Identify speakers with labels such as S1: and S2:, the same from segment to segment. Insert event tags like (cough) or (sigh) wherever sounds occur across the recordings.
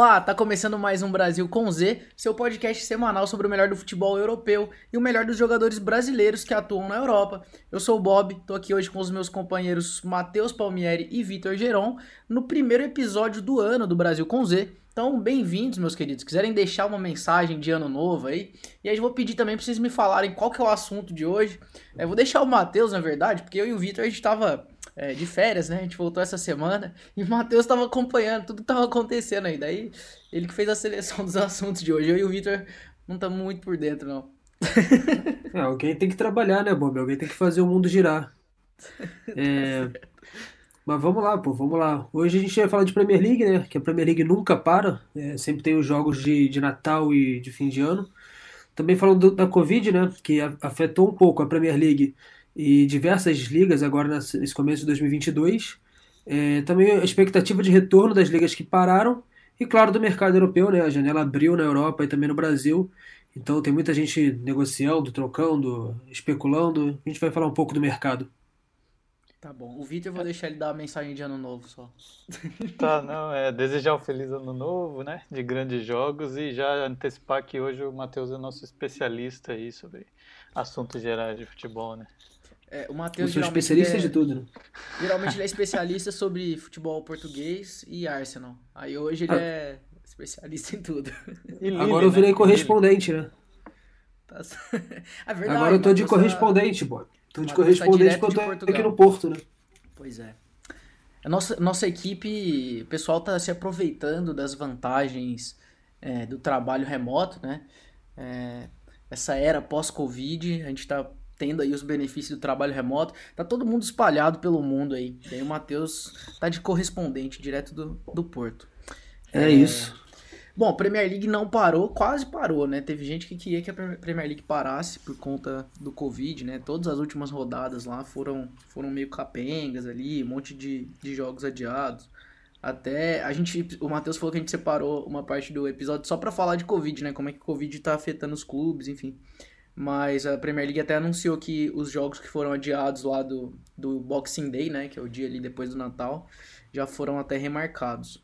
S1: Olá, tá começando mais um Brasil com Z, seu podcast semanal sobre o melhor do futebol europeu e o melhor dos jogadores brasileiros que atuam na Europa. Eu sou o Bob, tô aqui hoje com os meus companheiros Matheus Palmieri e Vitor Geron no primeiro episódio do ano do Brasil com Z. Então, bem-vindos, meus queridos. Quiserem deixar uma mensagem de ano novo aí, e aí eu vou pedir também pra vocês me falarem qual que é o assunto de hoje. Eu vou deixar o Matheus, na verdade, porque eu e o Vitor a gente tava é, de férias, né? A gente voltou essa semana e o Matheus estava acompanhando tudo que estava acontecendo aí. Daí ele que fez a seleção (laughs) dos assuntos de hoje. Eu e o Vitor não estamos muito por dentro, não. (laughs)
S2: É, alguém tem que trabalhar, né, Bob? Alguém tem que fazer o mundo girar. (laughs) É... Mas vamos lá, pô, vamos lá. Hoje a gente vai falar de Premier League, né? Que a Premier League nunca para. É, sempre tem os jogos de, de Natal e de fim de ano. Também falando do, da Covid, né? Que afetou um pouco a Premier League e diversas ligas agora nesse começo de 2022. É, também a expectativa de retorno das ligas que pararam e, claro, do mercado europeu. Né? A janela abriu na Europa e também no Brasil. Então tem muita gente negociando, trocando, especulando. A gente vai falar um pouco do mercado.
S1: Tá bom. O Vitor eu vou deixar ele dar a mensagem de ano novo só.
S3: Tá, não, é desejar um feliz ano novo, né? De grandes jogos e já antecipar que hoje o Matheus é nosso especialista aí sobre assuntos gerais de futebol, né?
S1: É, o Matheus
S2: é especialista é, de tudo, né?
S1: Geralmente ele é especialista sobre futebol português e Arsenal. Aí hoje ele ah. é especialista em tudo.
S2: Agora eu virei né? correspondente, né?
S1: Tá... (laughs) É verdade,
S2: Agora eu tô de correspondente, pô. Tô de tá correspondente tá porque eu tô aqui no Porto, né?
S1: Pois é. A nossa, nossa equipe, o pessoal tá se aproveitando das vantagens é, do trabalho remoto, né? É, essa era pós-Covid, a gente tá tendo aí os benefícios do trabalho remoto. Tá todo mundo espalhado pelo mundo aí. E aí o Matheus tá de correspondente direto do, do Porto.
S2: É, é, isso.
S1: Bom, a Premier League não parou, quase parou, né? Teve gente que queria que a Premier League parasse por conta do Covid, né? Todas as últimas rodadas lá foram, foram meio capengas ali, um monte de, de jogos adiados. Até a gente, o Matheus falou que a gente separou uma parte do episódio só para falar de Covid, né? Como é que o Covid tá afetando os clubes, enfim mas a Premier League até anunciou que os jogos que foram adiados lá do, do Boxing Day, né, que é o dia ali depois do Natal, já foram até remarcados.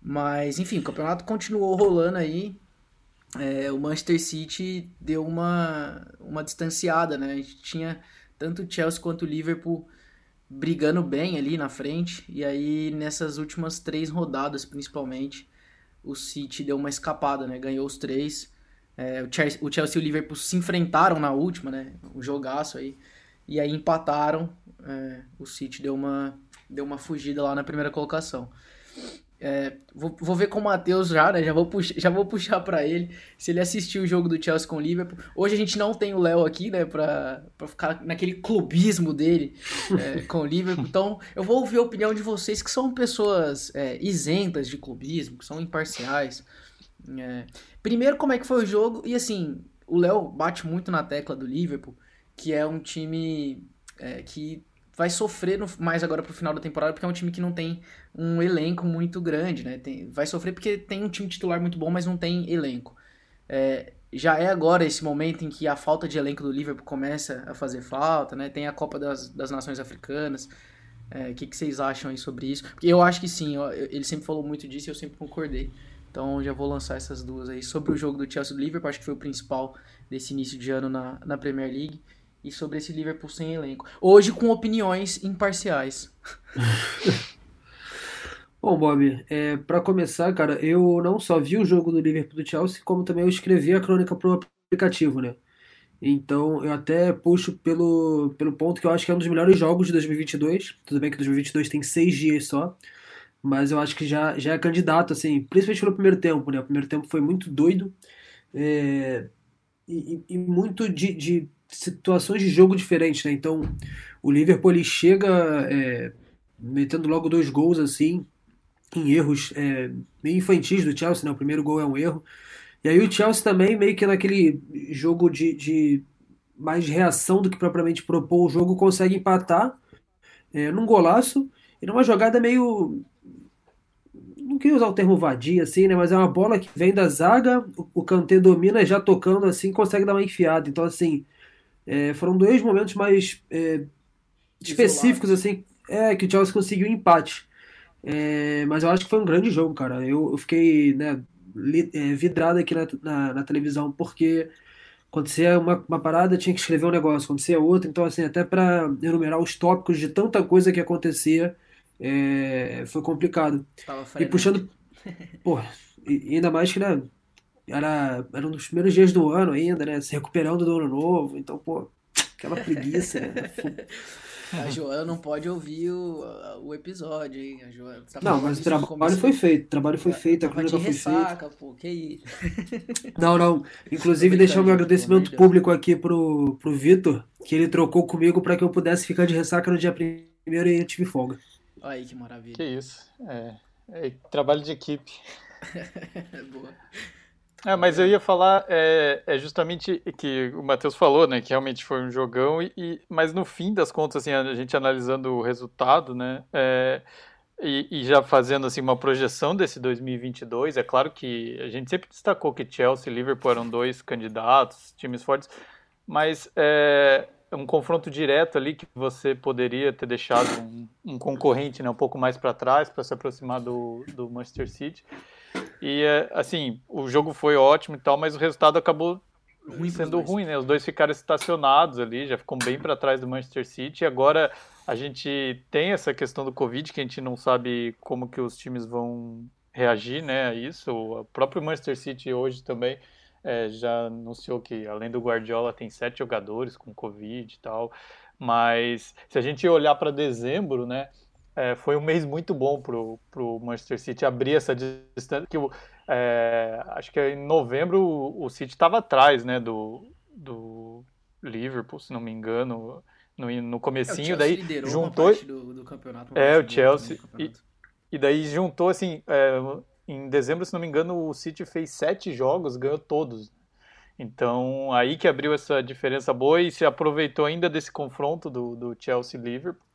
S1: Mas, enfim, o campeonato continuou rolando aí. É, o Manchester City deu uma, uma distanciada, né? A gente tinha tanto o Chelsea quanto o Liverpool brigando bem ali na frente. E aí, nessas últimas três rodadas, principalmente, o City deu uma escapada, né? Ganhou os três é, o, Chelsea, o Chelsea e o Liverpool se enfrentaram na última, né? O jogaço aí. E aí empataram. É, o City deu uma, deu uma fugida lá na primeira colocação. É, vou, vou ver com o Matheus já, né? Já vou, puxar, já vou puxar para ele se ele assistiu o jogo do Chelsea com o Liverpool. Hoje a gente não tem o Léo aqui, né? Pra, pra ficar naquele clubismo dele é, (laughs) com o Liverpool. Então eu vou ouvir a opinião de vocês que são pessoas é, isentas de clubismo, que são imparciais. Primeiro, como é que foi o jogo? E assim, o Léo bate muito na tecla do Liverpool, que é um time é, que vai sofrer no, mais agora pro final da temporada, porque é um time que não tem um elenco muito grande, né? Tem, vai sofrer porque tem um time titular muito bom, mas não tem elenco. É, já é agora esse momento em que a falta de elenco do Liverpool começa a fazer falta, né? Tem a Copa das, das Nações Africanas. O é, que, que vocês acham aí sobre isso? Porque eu acho que sim, eu, ele sempre falou muito disso e eu sempre concordei. Então já vou lançar essas duas aí. Sobre o jogo do Chelsea do Liverpool, acho que foi o principal desse início de ano na, na Premier League. E sobre esse Liverpool sem elenco. Hoje com opiniões imparciais. (laughs)
S2: Bom, Bob, é, para começar, cara, eu não só vi o jogo do Liverpool do Chelsea, como também eu escrevi a crônica pro aplicativo, né? Então eu até puxo pelo, pelo ponto que eu acho que é um dos melhores jogos de 2022. Tudo bem que 2022 tem seis dias só, mas eu acho que já, já é candidato, assim, principalmente pelo primeiro tempo, né? O primeiro tempo foi muito doido é, e, e, muito de, de, situações de jogo diferentes, né? Então, o Liverpool ele chega é, metendo logo dois gols, assim, em erros é, meio infantis do Chelsea, né? O primeiro gol é um erro. E aí o Chelsea também meio que naquele jogo de, de mais reação do que propriamente propor o jogo, consegue empatar é, num golaço e numa jogada meio não queria usar o termo vadia, assim, né? Mas é uma bola que vem da zaga, o, o Kanté domina já tocando assim, consegue dar uma enfiada. Então, assim, é, foram dois momentos mais é, específicos, assim, é, que o Chelsea conseguiu um empate. É, mas eu acho que foi um grande jogo, cara. Eu, eu fiquei né, é, vidrado aqui na, na, na, televisão, porque acontecia uma, uma parada, tinha que escrever um negócio, acontecia outra. Então, assim, até para enumerar os tópicos de tanta coisa que acontecia, é, foi complicado. E puxando. (laughs) Pô, ainda mais que, né? Era, era um dos primeiros dias do ano ainda, né? Se recuperando do ano novo. Então, pô, aquela preguiça, né? (laughs)
S1: A Joana não pode ouvir o, o episódio, hein? A Joana,
S2: tá não, mas o trabalho foi feito. O trabalho foi feito, a crônica foi feita.
S1: Pô, que isso? (laughs)
S2: Não, não. Inclusive, deixar meu agradecimento público aqui pro, pro Vitor, que ele trocou comigo para que eu pudesse ficar de ressaca no dia primeiro e eu tive folga.
S1: Olha aí que maravilha.
S3: Que isso. É, é trabalho de equipe. (laughs) Boa. É, mas eu ia falar é, é justamente que o Matheus falou, né, que realmente foi um jogão, e, e, mas no fim das contas, assim, a gente analisando o resultado, né, é, e, e, já fazendo assim uma projeção desse 2022, é claro que a gente sempre destacou que Chelsea e Liverpool eram dois candidatos, times fortes, mas é um confronto direto ali que você poderia ter deixado um, um concorrente né, um pouco mais para trás para se aproximar do, do Manchester City. E, é, assim, o jogo foi ótimo e tal, mas o resultado acabou ruim sendo ruim, né? Os dois ficaram estacionados ali, já ficam bem para trás do Manchester City. E agora a gente tem essa questão do Covid, que a gente não sabe como que os times vão reagir, né, a isso. O próprio Manchester City hoje também é, já anunciou que, além do Guardiola, tem sete jogadores com Covid e tal. Mas se a gente olhar para dezembro, né, é, foi um mês muito bom pro, pro Manchester City abrir essa distância. Que, é, acho que em novembro o, o City estava atrás né, do, do Liverpool, se não me engano, no, no comecinho. É, daí juntou.
S1: Do, do campeonato,
S3: é, o Chelsea. E, e, daí juntou assim. Em dezembro, se não me engano, o City fez sete jogos, ganhou todos. Então, aí que abriu essa diferença boa e se aproveitou ainda desse confronto do, do Chelsea-Liverpool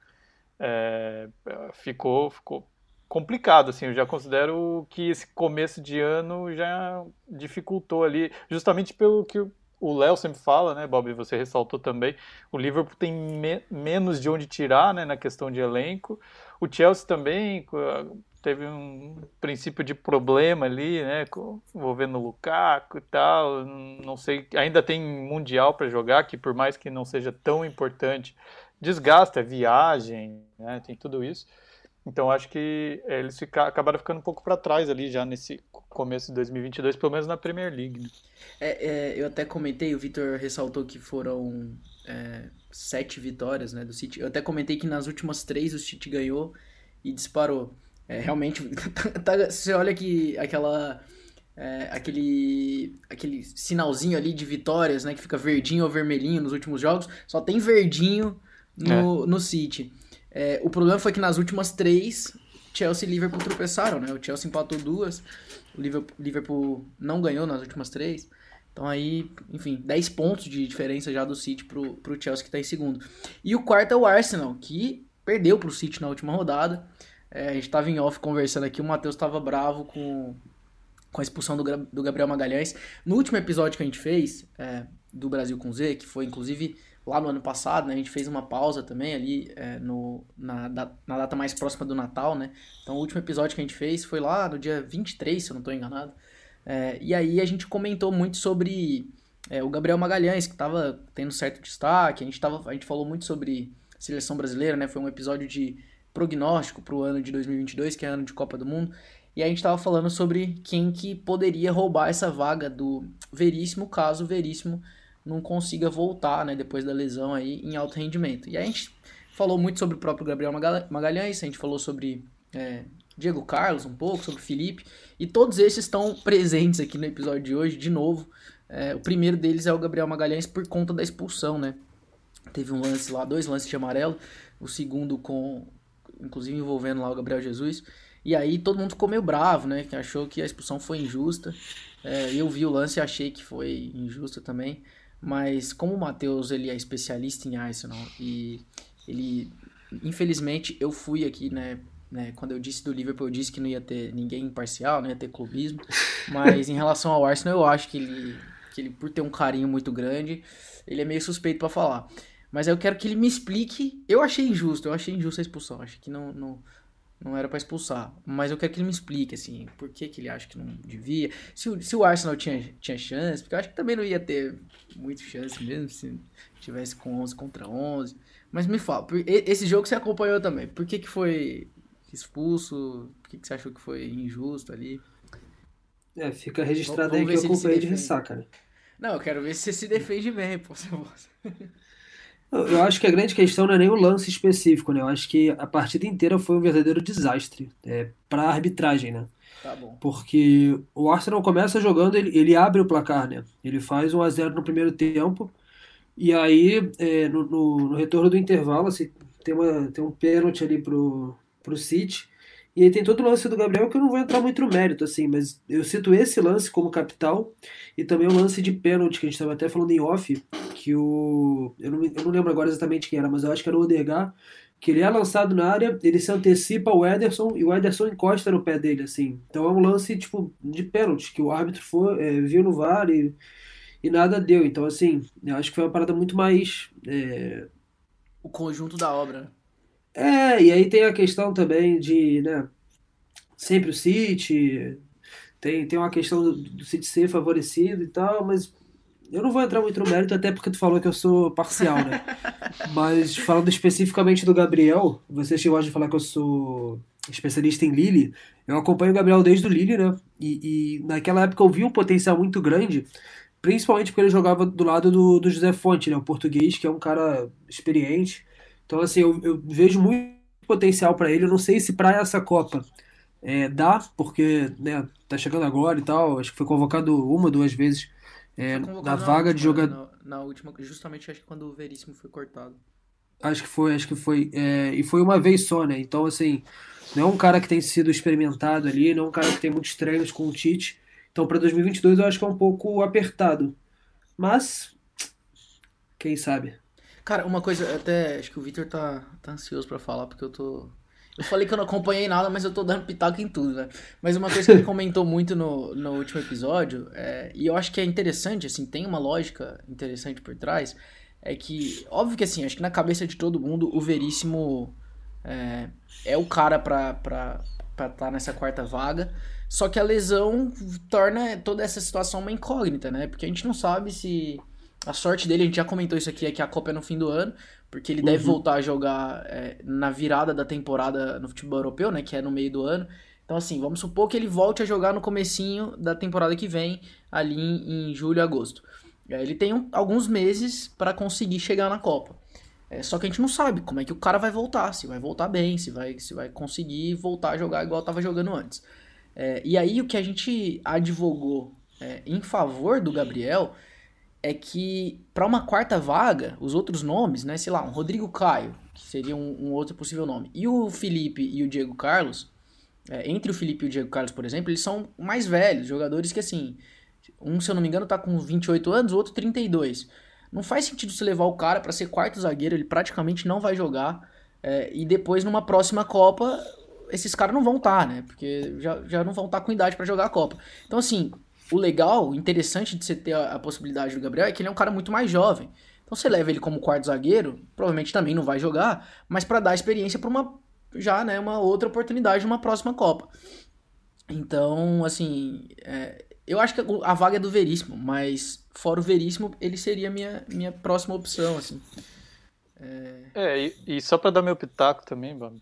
S3: é, ficou, ficou complicado, assim, eu já considero que esse começo de ano já dificultou ali, justamente pelo que o Léo sempre fala, né, Bob, você ressaltou também, o Liverpool tem me menos de onde tirar, né, na questão de elenco, o Chelsea também teve um princípio de problema ali, né, envolvendo o Lukaku e tal, não sei, ainda tem Mundial para jogar, que por mais que não seja tão importante, desgasta, viagem, né, tem tudo isso. Então acho que eles acabaram ficando um pouco para trás ali já nesse começo de 2022, pelo menos na Premier League. Né?
S1: É, é, eu até comentei, o Vitor ressaltou que foram é, sete vitórias né, do City. Eu até comentei que nas últimas três o City ganhou e disparou. É, realmente, (laughs) tá, você olha que aquela é, aquele, aquele sinalzinho ali de vitórias, né? Que fica verdinho ou vermelhinho nos últimos jogos. Só tem verdinho no, é. no City. É, o problema foi que nas últimas três, Chelsea e Liverpool tropeçaram, né? O Chelsea empatou duas, o Liverpool, Liverpool não ganhou nas últimas três. Então aí, enfim, 10 pontos de diferença já do City pro, pro Chelsea que está em segundo. E o quarto é o Arsenal, que perdeu pro City na última rodada. É, a gente estava em off conversando aqui, o Matheus estava bravo com, com a expulsão do, do Gabriel Magalhães. No último episódio que a gente fez, é, do Brasil com Z, que foi inclusive lá no ano passado, né, a gente fez uma pausa também ali é, no, na, na, data mais próxima do Natal, né? Então o último episódio que a gente fez foi lá no dia 23, se eu não estou enganado. É, e aí a gente comentou muito sobre é, o Gabriel Magalhães, que estava tendo certo destaque, a gente, tava, a gente falou muito sobre seleção brasileira, né? Foi um episódio de prognóstico para o ano de 2022, que é ano de Copa do Mundo. E a gente estava falando sobre quem que poderia roubar essa vaga do Veríssimo, caso o Veríssimo não consiga voltar, né, depois da lesão aí em alto rendimento. E a gente falou muito sobre o próprio Gabriel Magalhães, a gente falou sobre é, Diego Carlos um pouco, sobre Felipe, e todos esses estão presentes aqui no episódio de hoje, de novo. É, o primeiro deles é o Gabriel Magalhães por conta da expulsão, né? Teve um lance lá, dois lances de amarelo, o segundo com, inclusive envolvendo lá o Gabriel Jesus. E aí todo mundo ficou meio bravo, né? Que achou que a expulsão foi injusta. É, eu vi o lance e achei que foi injusta também. Mas como o Matheus ele é especialista em Arsenal e ele infelizmente eu fui aqui, né, né, quando eu disse do Liverpool, eu disse que não ia ter ninguém imparcial, não ia ter clubismo, (laughs) mas em relação ao Arsenal, eu acho que ele que ele por ter um carinho muito grande, ele é meio suspeito para falar. Mas eu quero que ele me explique. Eu achei injusto, eu achei injusta a expulsão. Acho que não, não, não era para expulsar. Mas eu quero que ele me explique, assim, por que, que ele acha que não devia. Se, o, se o Arsenal tinha, tinha chance, porque eu acho que também não ia ter muita chance mesmo se tivesse com 11 contra 11. Mas me fala, esse jogo você acompanhou também, por que, que foi expulso? Por que, que você achou que foi injusto ali?
S2: É, fica registrado Vamos aí que eu acompanhei de ressaca, né?
S1: Não, eu quero ver se você se defende bem, pô. (laughs)
S2: Eu acho que a grande questão não é nem o lance específico, né? Eu acho que a partida inteira foi um verdadeiro desastre é, para a arbitragem, né?
S1: Tá bom.
S2: Porque o Arsenal começa jogando, ele, ele abre o placar, né? Ele faz 1 a 0 no primeiro tempo. E aí, é, no, no, no, retorno do intervalo, assim, tem, uma, tem um pênalti ali pro, pro City. E aí tem todo o lance do Gabriel que eu não vou entrar muito no mérito, assim, mas eu cito esse lance como capital e também o lance de pênalti, que a gente estava até falando em off, que o. Eu não, eu não lembro agora exatamente quem era, mas eu acho que era o Odegar, que ele é lançado na área, ele se antecipa ao Ederson e o Ederson encosta no pé dele, assim. Então é um lance, tipo, de pênalti, que o árbitro foi, é, viu no VAR e, e nada deu. Então, assim, eu acho que foi uma parada muito mais. É...
S1: O conjunto da obra?
S2: É, e aí tem a questão também de, né, sempre o City, tem, tem uma questão do, do City ser favorecido e tal, mas eu não vou entrar muito no mérito, até porque tu falou que eu sou parcial, né? (laughs) mas falando especificamente do Gabriel, você chegou de falar que eu sou especialista em Lille, eu acompanho o Gabriel desde o Lille, né? E, e naquela época eu vi um potencial muito grande, principalmente porque ele jogava do lado do, do José Fonte, né? O português, que é um cara experiente, então, assim, eu, eu vejo muito potencial para ele. Eu não sei se para essa Copa é, dá, porque né, tá chegando agora e tal. Acho que foi convocado uma, duas vezes é, na vaga última, de jogador.
S1: Na, na, última, justamente acho que quando o Veríssimo foi cortado.
S2: Acho que foi, acho que foi. É, e foi uma vez só, né? Então, assim, não é um cara que tem sido experimentado ali, não é um cara que tem muitos treinos com o Tite. Então, para 2022 eu acho que é um pouco apertado. Mas, quem sabe?
S1: Cara, uma coisa, até acho que o Victor tá, tá ansioso para falar, porque eu tô. Eu falei que eu não acompanhei nada, mas eu tô dando pitaco em tudo, né? Mas uma coisa que ele comentou muito no, no último episódio, é, e eu acho que é interessante, assim, tem uma lógica interessante por trás, é que, óbvio que assim, acho que na cabeça de todo mundo, o Veríssimo é, é o cara pra estar pra, pra tá nessa quarta vaga, só que a lesão torna toda essa situação uma incógnita, né? Porque a gente não sabe se a sorte dele, a gente já comentou isso aqui, é que a Copa é no fim do ano, porque ele uhum. deve voltar a jogar é, na virada da temporada no futebol europeu, né, que é no meio do ano. Então, assim, vamos supor que ele volte a jogar no comecinho da temporada que vem, ali em, em julho agosto. É, ele tem um, alguns meses para conseguir chegar na Copa. É, só que a gente não sabe como é que o cara vai voltar, se vai voltar bem, se vai, se vai conseguir voltar a jogar igual estava jogando antes. É, e aí o que a gente advogou é, em favor do Gabriel é que para uma quarta vaga, os outros nomes, né, sei lá, um Rodrigo Caio, que seria um, um outro possível nome, e o Felipe e o Diego Carlos, é, entre o Felipe e o Diego Carlos, por exemplo, eles são mais velhos, jogadores que assim, um, se eu não me engano, tá com 28 anos, o outro 32. Não faz sentido você levar o cara para ser quarto zagueiro, ele praticamente não vai jogar, é, e depois numa próxima Copa, esses caras não vão estar, tá, né, porque já, já não vão estar tá com idade para jogar a Copa. Então assim, o legal, o interessante de você ter a, a, possibilidade do Gabriel é que ele é um cara muito mais jovem. Então você leva ele como quarto zagueiro, provavelmente também não vai jogar, mas para dar experiência para uma já, né, uma outra oportunidade numa próxima Copa. Então, assim, é, eu acho que a vaga é do Veríssimo, mas fora o Veríssimo, ele seria a minha, minha próxima opção, assim.
S3: É, é e, e, só para dar meu pitaco também, Bob.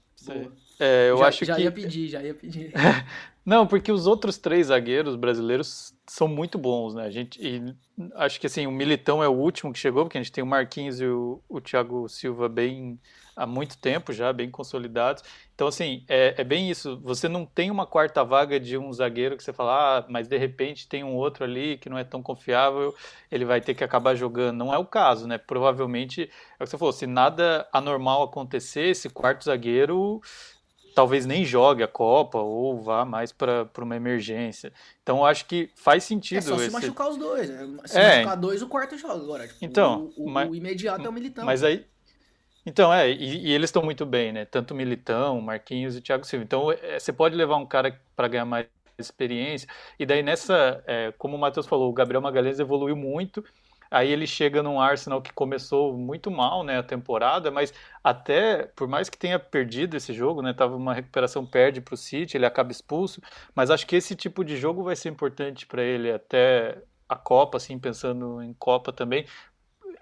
S3: É, eu
S1: já,
S3: acho
S1: já
S3: que...
S1: ia pedir, já ia pedir. (laughs)
S3: Não, porque os outros três zagueiros brasileiros são muito bons, né? A gente, e acho que assim, o Militão é o último que chegou, porque a gente tem o Marquinhos e o, o Thiago Silva bem há muito tempo já, bem consolidados. Então, assim, é, é, bem isso. Você não tem uma quarta vaga de um zagueiro que você fala, ah, mas de repente tem um outro ali que não é tão confiável, ele vai ter que acabar jogando. Não é o caso, né? Provavelmente, é o que você falou, se nada anormal acontecer, esse quarto zagueiro talvez nem jogue a Copa ou vá mais para uma emergência. Então acho que faz sentido. É
S1: só
S3: esse...
S1: se machucar os dois. Né? Se é. machucar dois, o quarto joga agora. Tipo,
S3: então,
S1: o, o, mas, o, imediato é o Militão.
S3: Mas aí. Então, é, e, e eles estão muito bem, né? Tanto o Militão, Marquinhos e Thiago Silva. Então, é, você pode levar um cara para ganhar mais experiência. E daí nessa, é, como o Matheus falou, o Gabriel Magalhães evoluiu muito. Aí ele chega num Arsenal que começou muito mal, né, a temporada, mas até por mais que tenha perdido esse jogo, né, tava uma recuperação perde para o City, ele acaba expulso, mas acho que esse tipo de jogo vai ser importante para ele até a Copa, assim, pensando em Copa também,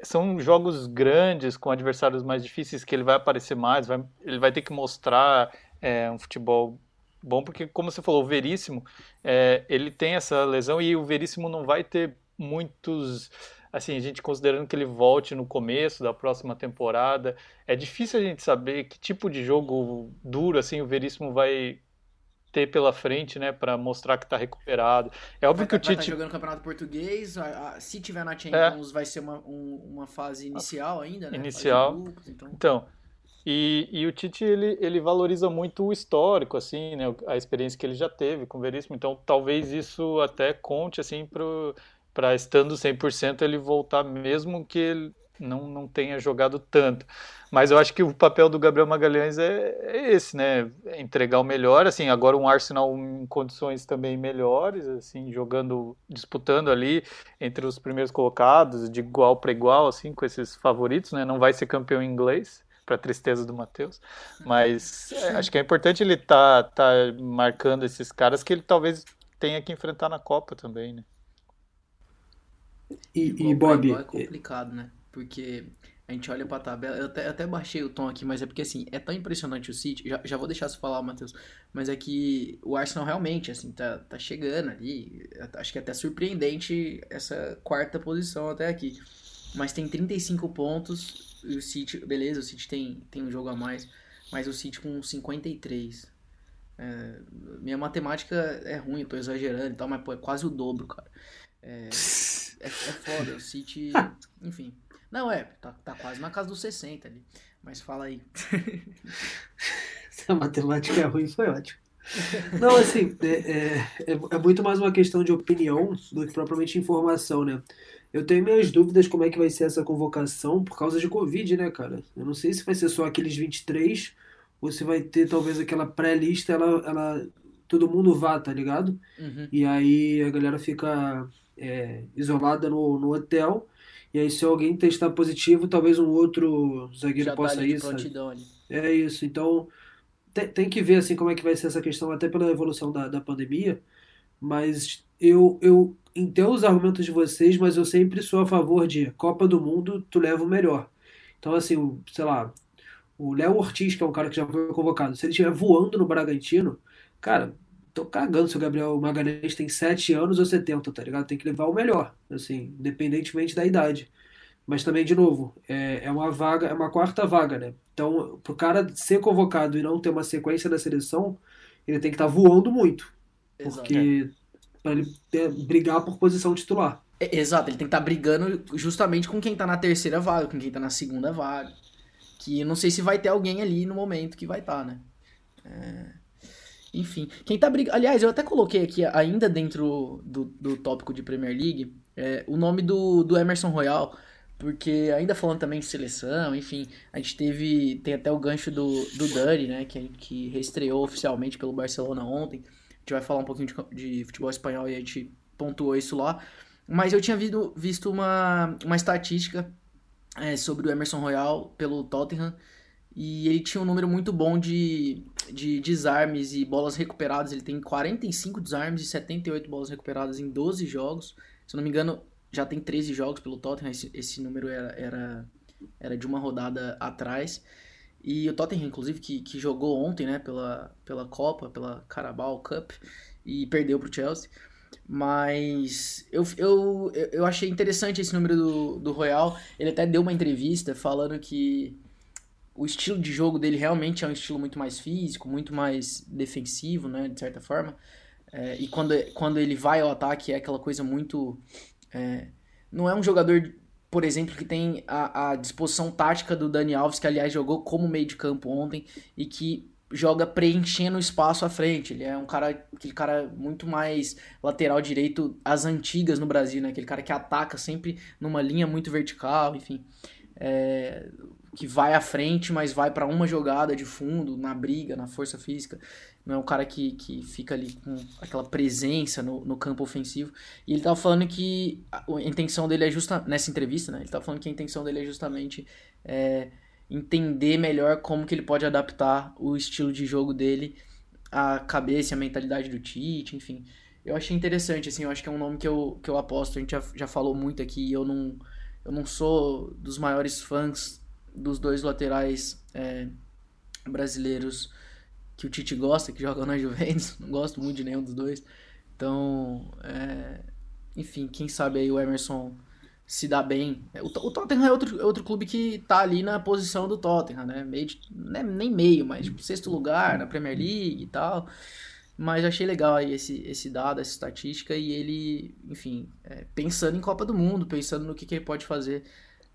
S3: são jogos grandes com adversários mais difíceis que ele vai aparecer mais, vai, ele vai ter que mostrar é, um futebol bom, porque como você falou, o Veríssimo, é, ele tem essa lesão e o Veríssimo não vai ter muitos assim, a gente considerando que ele volte no começo da próxima temporada, é difícil a gente saber que tipo de jogo duro assim o Veríssimo vai ter pela frente, né, para mostrar que está recuperado. É óbvio
S1: vai,
S3: que o
S1: Tite
S3: vai
S1: tá jogando campeonato português, se tiver na Champions é. vai ser uma, um, uma fase inicial ainda, né?
S3: Inicial. Grupos, então. então e, e, o Tite ele, ele valoriza muito o histórico, assim, né, a experiência que ele já teve com o Veríssimo. Então, talvez isso até conte assim para estando 100% ele voltar mesmo que ele não, não tenha jogado tanto. Mas eu acho que o papel do Gabriel Magalhães é, é esse, né? É entregar o melhor, assim, agora um Arsenal em condições também melhores, assim, jogando, disputando ali entre os primeiros colocados, de igual para igual, assim, com esses favoritos, né? Não vai ser campeão inglês, para tristeza do Matheus. Mas é, acho que é importante ele estar tá, tá marcando esses caras que ele talvez tenha que enfrentar na Copa também, né?
S1: E, e Bob. É complicado, né? Porque a gente olha pra tabela. Eu até, eu até baixei o tom aqui, mas é porque assim, é tão impressionante o City. Já, já vou deixar você falar, Matheus. Mas é que o Arsenal realmente, assim, tá, tá chegando ali. Acho que é até surpreendente essa quarta posição até aqui. Mas tem 35 pontos e o City, beleza, o City tem, tem um jogo a mais, mas o City com 53. É, minha matemática é ruim, eu tô exagerando e tal, mas pô, é quase o dobro, cara. É, (laughs) é, é foda, o City. (laughs) Enfim. Não, é, tá, tá quase na casa dos 60 ali. Mas fala aí.
S2: Se (laughs) a matemática é ruim, foi ótimo. Não, assim, é, é, é, é muito mais uma questão de opinião do que propriamente informação, né? Eu tenho minhas dúvidas como é que vai ser essa convocação por causa de Covid, né, cara? Eu não sei se vai ser só aqueles 23 ou se vai ter talvez aquela pré-lista, ela, ela, todo mundo vá, tá ligado?
S1: Uhum.
S2: E aí a galera fica é, isolada no, no hotel. E aí se alguém testar positivo, talvez um outro zagueiro
S1: Já
S2: possa
S1: tá
S2: ir. É isso. Então tem, tem que ver assim como é que vai ser essa questão, até pela evolução da, da pandemia. Mas eu, eu entendo os argumentos de vocês, mas eu sempre sou a favor de Copa do Mundo, tu leva o melhor. Então, assim, sei lá, o Léo Ortiz, que é um cara que já foi convocado, se ele estiver voando no Bragantino, cara, tô cagando se o Gabriel Magalhães tem 7 anos ou 70, tá ligado? Tem que levar o melhor, assim, independentemente da idade. Mas também, de novo, é, é uma vaga, é uma quarta vaga, né? Então, pro cara ser convocado e não ter uma sequência da seleção, ele tem que estar tá voando muito. Porque para ele ter, brigar por posição titular.
S1: É, exato, ele tem que estar tá brigando justamente com quem tá na terceira vaga, com quem tá na segunda vaga. Que eu não sei se vai ter alguém ali no momento que vai estar, tá, né? É... Enfim, quem tá brigando. Aliás, eu até coloquei aqui, ainda dentro do, do tópico de Premier League, é, o nome do, do Emerson Royal, porque ainda falando também de seleção, enfim, a gente teve. Tem até o gancho do, do Dani, né? Que, que reestreou oficialmente pelo Barcelona ontem gente vai falar um pouquinho de, de futebol espanhol e a gente pontuou isso lá. Mas eu tinha visto, visto uma, uma estatística é, sobre o Emerson Royal pelo Tottenham e ele tinha um número muito bom de, de desarmes e bolas recuperadas. Ele tem 45 desarmes e 78 bolas recuperadas em 12 jogos. Se eu não me engano, já tem 13 jogos pelo Tottenham. Esse, esse número era, era, era de uma rodada atrás. E o Tottenham, inclusive, que, que jogou ontem, né, pela, pela Copa, pela Carabao Cup, e perdeu pro Chelsea. Mas eu, eu, eu achei interessante esse número do, do Royal. Ele até deu uma entrevista falando que o estilo de jogo dele realmente é um estilo muito mais físico, muito mais defensivo, né, de certa forma. É, e quando, quando ele vai ao ataque é aquela coisa muito. É, não é um jogador por exemplo, que tem a, a disposição tática do Dani Alves, que aliás jogou como meio de campo ontem e que joga preenchendo o espaço à frente. Ele é um cara, aquele cara muito mais lateral direito às antigas no Brasil, né? Aquele cara que ataca sempre numa linha muito vertical, enfim. É, que vai à frente, mas vai para uma jogada de fundo, na briga, na força física. Não é um cara que, que fica ali com aquela presença no, no campo ofensivo. E ele tava falando que a, intenção dele é justa nessa entrevista, né? Ele tava falando que a intenção dele é justamente é, entender melhor como que ele pode adaptar o estilo de jogo dele à cabeça, à mentalidade do Tite, enfim. Eu achei interessante, assim, eu acho que é um nome que eu, que eu aposto, a gente já, já falou muito aqui, eu não, eu não sou dos maiores fãs dos dois laterais é, brasileiros que o Tite gosta, que jogam na (laughs) Juventus. Não gosto muito de nenhum dos dois. Então, é, enfim, quem sabe aí o Emerson se dá bem. O, o Tottenham é outro, é outro clube que tá ali na posição do Tottenham, né? Meio de, né, nem meio, mas tipo, sexto lugar na Premier League e tal. Mas achei legal aí esse, esse dado, essa estatística, e ele, enfim, é, pensando em Copa do Mundo, pensando no que, que ele pode fazer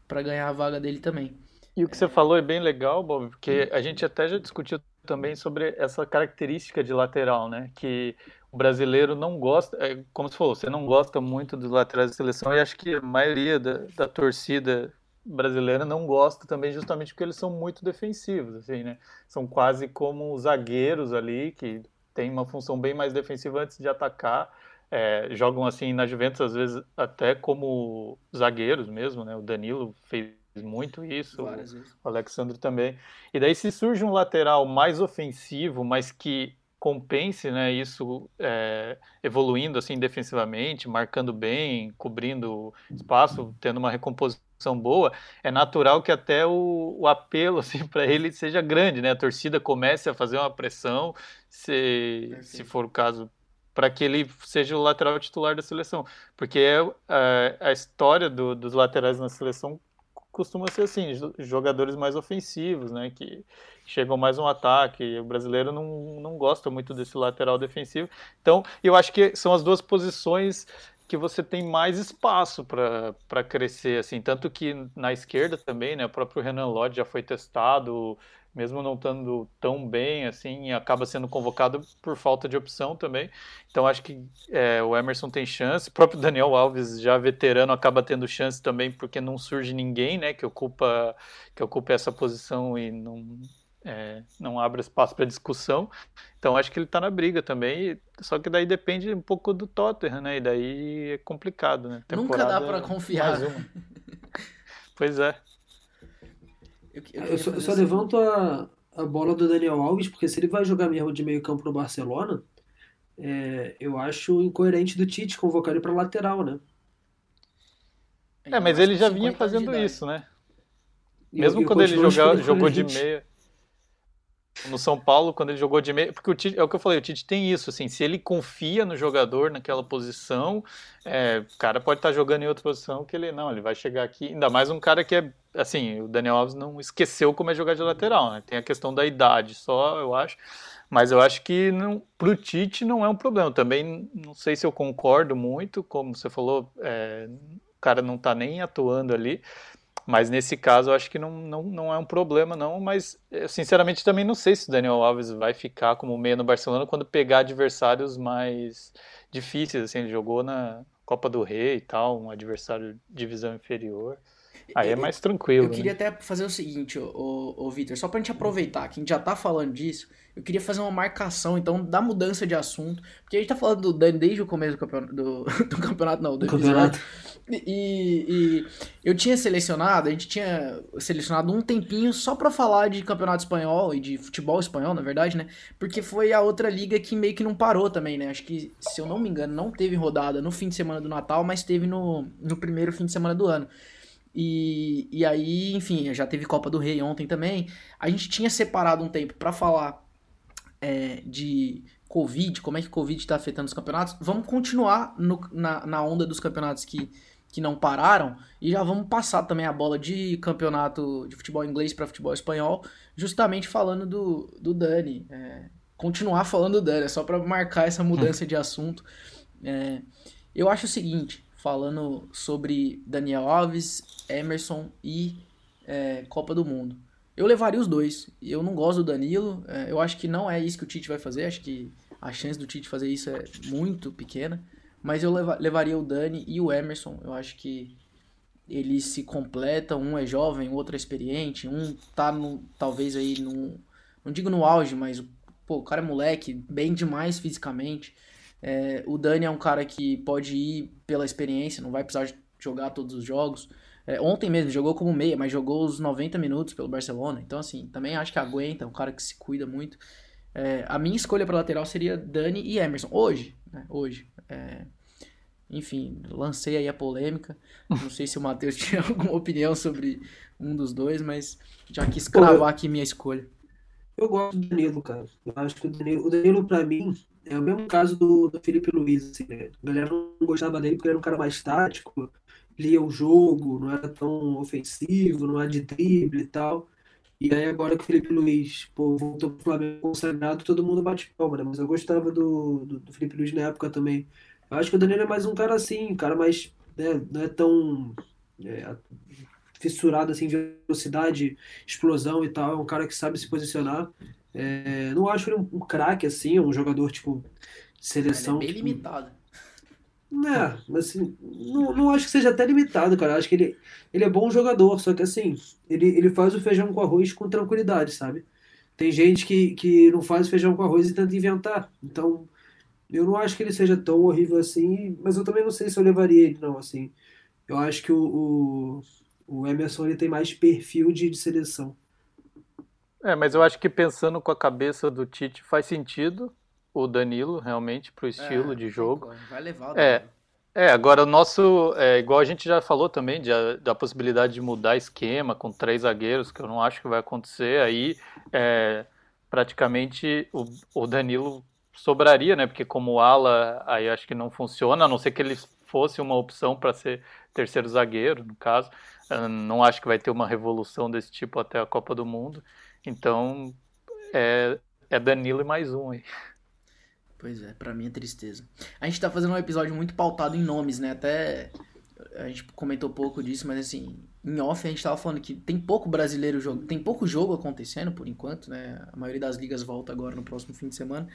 S1: para ganhar a vaga dele também.
S3: E o que você falou é bem legal, Bob, porque a gente até já discutiu também sobre essa característica de lateral, né? Que o brasileiro não gosta, é, como você falou, você não gosta muito dos laterais da seleção e acho que a maioria da, da torcida brasileira não gosta também justamente porque eles são muito defensivos, assim, né? São quase como zagueiros ali que tem uma função bem mais defensiva antes de atacar. É, jogam assim na Juventus às vezes até como zagueiros mesmo, né? O Danilo fez muito isso, o Alexandre também. E daí se surge um lateral mais ofensivo, mas que compense né, isso é, evoluindo assim defensivamente, marcando bem, cobrindo espaço, tendo uma recomposição boa, é natural que até o, o apelo (laughs) assim, para ele seja grande, né? A torcida comece a fazer uma pressão, se, se for o caso, para que ele seja o lateral titular da seleção. Porque é, a, a história do, dos laterais na seleção costuma ser assim, jogadores mais ofensivos, né, que chegam mais no ataque. O brasileiro não, não gosta muito desse lateral defensivo. Então, eu acho que são as duas posições que você tem mais espaço para crescer, assim, tanto que na esquerda também, né, o próprio Renan Lodge já foi testado, mesmo não estando tão bem, assim, acaba sendo convocado por falta de opção também. Então acho que é, o Emerson tem chance, o próprio Daniel Alves, já veterano, acaba tendo chance também, porque não surge ninguém, né, que ocupa, que ocupa essa posição e não, é, não abre espaço para discussão. Então acho que ele está na briga também. Só que daí depende um pouco do Tottenham, né? E daí é complicado, né?
S1: Temporada Nunca dá para confiar. (laughs)
S3: pois é.
S2: Eu, eu, eu só, eu só levanto a, a bola do Daniel Alves, porque se ele vai jogar mesmo de meio campo no Barcelona, é, eu acho incoerente do Tite convocar ele para lateral, né?
S3: É, mas ele já vinha fazendo isso, né? Mesmo quando ele joga, jogou de meia no São Paulo, quando ele jogou de meia. Porque o Tite, é o que eu falei, o Tite tem isso, assim, se ele confia no jogador naquela posição, é, o cara pode estar tá jogando em outra posição que ele não, ele vai chegar aqui. Ainda mais um cara que é. Assim, o Daniel Alves não esqueceu como é jogar de lateral, né? Tem a questão da idade só, eu acho. Mas eu acho que não, pro Tite não é um problema. Também não sei se eu concordo muito, como você falou, é, o cara não tá nem atuando ali. Mas nesse caso eu acho que não, não, não é um problema, não. Mas eu, sinceramente também não sei se o Daniel Alves vai ficar como meia no Barcelona quando pegar adversários mais difíceis. Assim, ele jogou na Copa do Rei e tal, um adversário de divisão inferior. Aí é mais tranquilo.
S1: Eu queria né? até fazer o seguinte, ô, ô, ô Vitor, só pra gente aproveitar que a gente já tá falando disso, eu queria fazer uma marcação, então, da mudança de assunto, porque a gente tá falando do Dani desde o começo do campeonato, do, (laughs) do campeonato não, do campeonato. E, e, eu tinha selecionado, a gente tinha selecionado um tempinho só para falar de campeonato espanhol e de futebol espanhol, na verdade, né? Porque foi a outra liga que meio que não parou também, né? Acho que, se eu não me engano, não teve rodada no fim de semana do Natal, mas teve no, no primeiro fim de semana do ano. E, e aí, enfim, já teve Copa do Rei ontem também. A gente tinha separado um tempo para falar é, de Covid, como é que Covid está afetando os campeonatos. Vamos continuar no, na, na onda dos campeonatos que, que não pararam e já vamos passar também a bola de campeonato de futebol inglês para futebol espanhol, justamente falando do, do Dani. É, continuar falando do Dani, é só para marcar essa mudança (laughs) de assunto. É, eu acho o seguinte, falando sobre Daniel Alves, Emerson e é, Copa do Mundo. Eu levaria os dois. Eu não gosto do Danilo. É, eu acho que não é isso que o Tite vai fazer. Acho que a chance do Tite fazer isso é muito pequena. Mas eu leva, levaria o Dani e o Emerson. Eu acho que eles se completam, um é jovem, o outro é experiente, um tá no, talvez aí no, não digo no auge, mas pô, o cara é moleque, bem demais fisicamente. É, o Dani é um cara que pode ir pela experiência, não vai precisar jogar todos os jogos. É, ontem mesmo jogou como meia, mas jogou os 90 minutos pelo Barcelona. Então, assim, também acho que aguenta, é um cara que se cuida muito. É, a minha escolha para lateral seria Dani e Emerson. Hoje, né? Hoje. É, enfim, lancei aí a polêmica. Não sei se o Matheus (laughs) tinha alguma opinião sobre um dos dois, mas já quis cravar aqui minha escolha.
S2: Eu gosto do Danilo, cara. Eu acho que o Danilo, o Danilo pra mim, é o mesmo caso do, do Felipe Luiz. Assim, né? A galera não gostava dele porque era um cara mais tático, lia o jogo, não era tão ofensivo, não era de drible e tal. E aí agora que o Felipe Luiz pô, voltou pro Flamengo consagrado, todo mundo bate palma, né? Mas eu gostava do, do, do Felipe Luiz na época também. Eu acho que o Danilo é mais um cara assim, um cara mais. Né, não é tão é, fissurado assim, velocidade, explosão e tal. É um cara que sabe se posicionar. É, não acho ele um, um craque assim, um jogador tipo de seleção.
S1: Ele é bem
S2: tipo,
S1: limitado.
S2: É, mas assim, não, não acho que seja até limitado, cara. Acho que ele, ele é bom jogador, só que assim, ele, ele faz o feijão com arroz com tranquilidade, sabe? Tem gente que, que não faz feijão com arroz e tenta inventar. Então, eu não acho que ele seja tão horrível assim, mas eu também não sei se eu levaria ele, não, assim. Eu acho que o, o, o Emerson ele tem mais perfil de, de seleção.
S3: É, mas eu acho que pensando com a cabeça do Tite faz sentido o Danilo, realmente, pro estilo
S1: É,
S3: de jogo.
S1: Vai levar o
S3: É,
S1: Danilo.
S3: É, agora o nosso, é, igual a gente já falou também, de, da possibilidade de mudar esquema com três zagueiros, que eu não acho que vai acontecer, aí é, praticamente o, o Danilo sobraria, né? Porque como ala, aí acho que não funciona, a não ser que ele fosse uma opção para ser terceiro zagueiro, no caso. Eu não acho que vai ter uma revolução desse tipo até a Copa do Mundo. Então, é, é Danilo e mais um aí.
S1: Pois é, pra mim é tristeza. A gente tá fazendo um episódio muito pautado em nomes, né? Até a gente comentou pouco disso, mas assim, em off a gente tava falando que tem pouco brasileiro jogo, tem pouco jogo acontecendo por enquanto, né? A maioria das ligas volta agora no próximo fim de semana.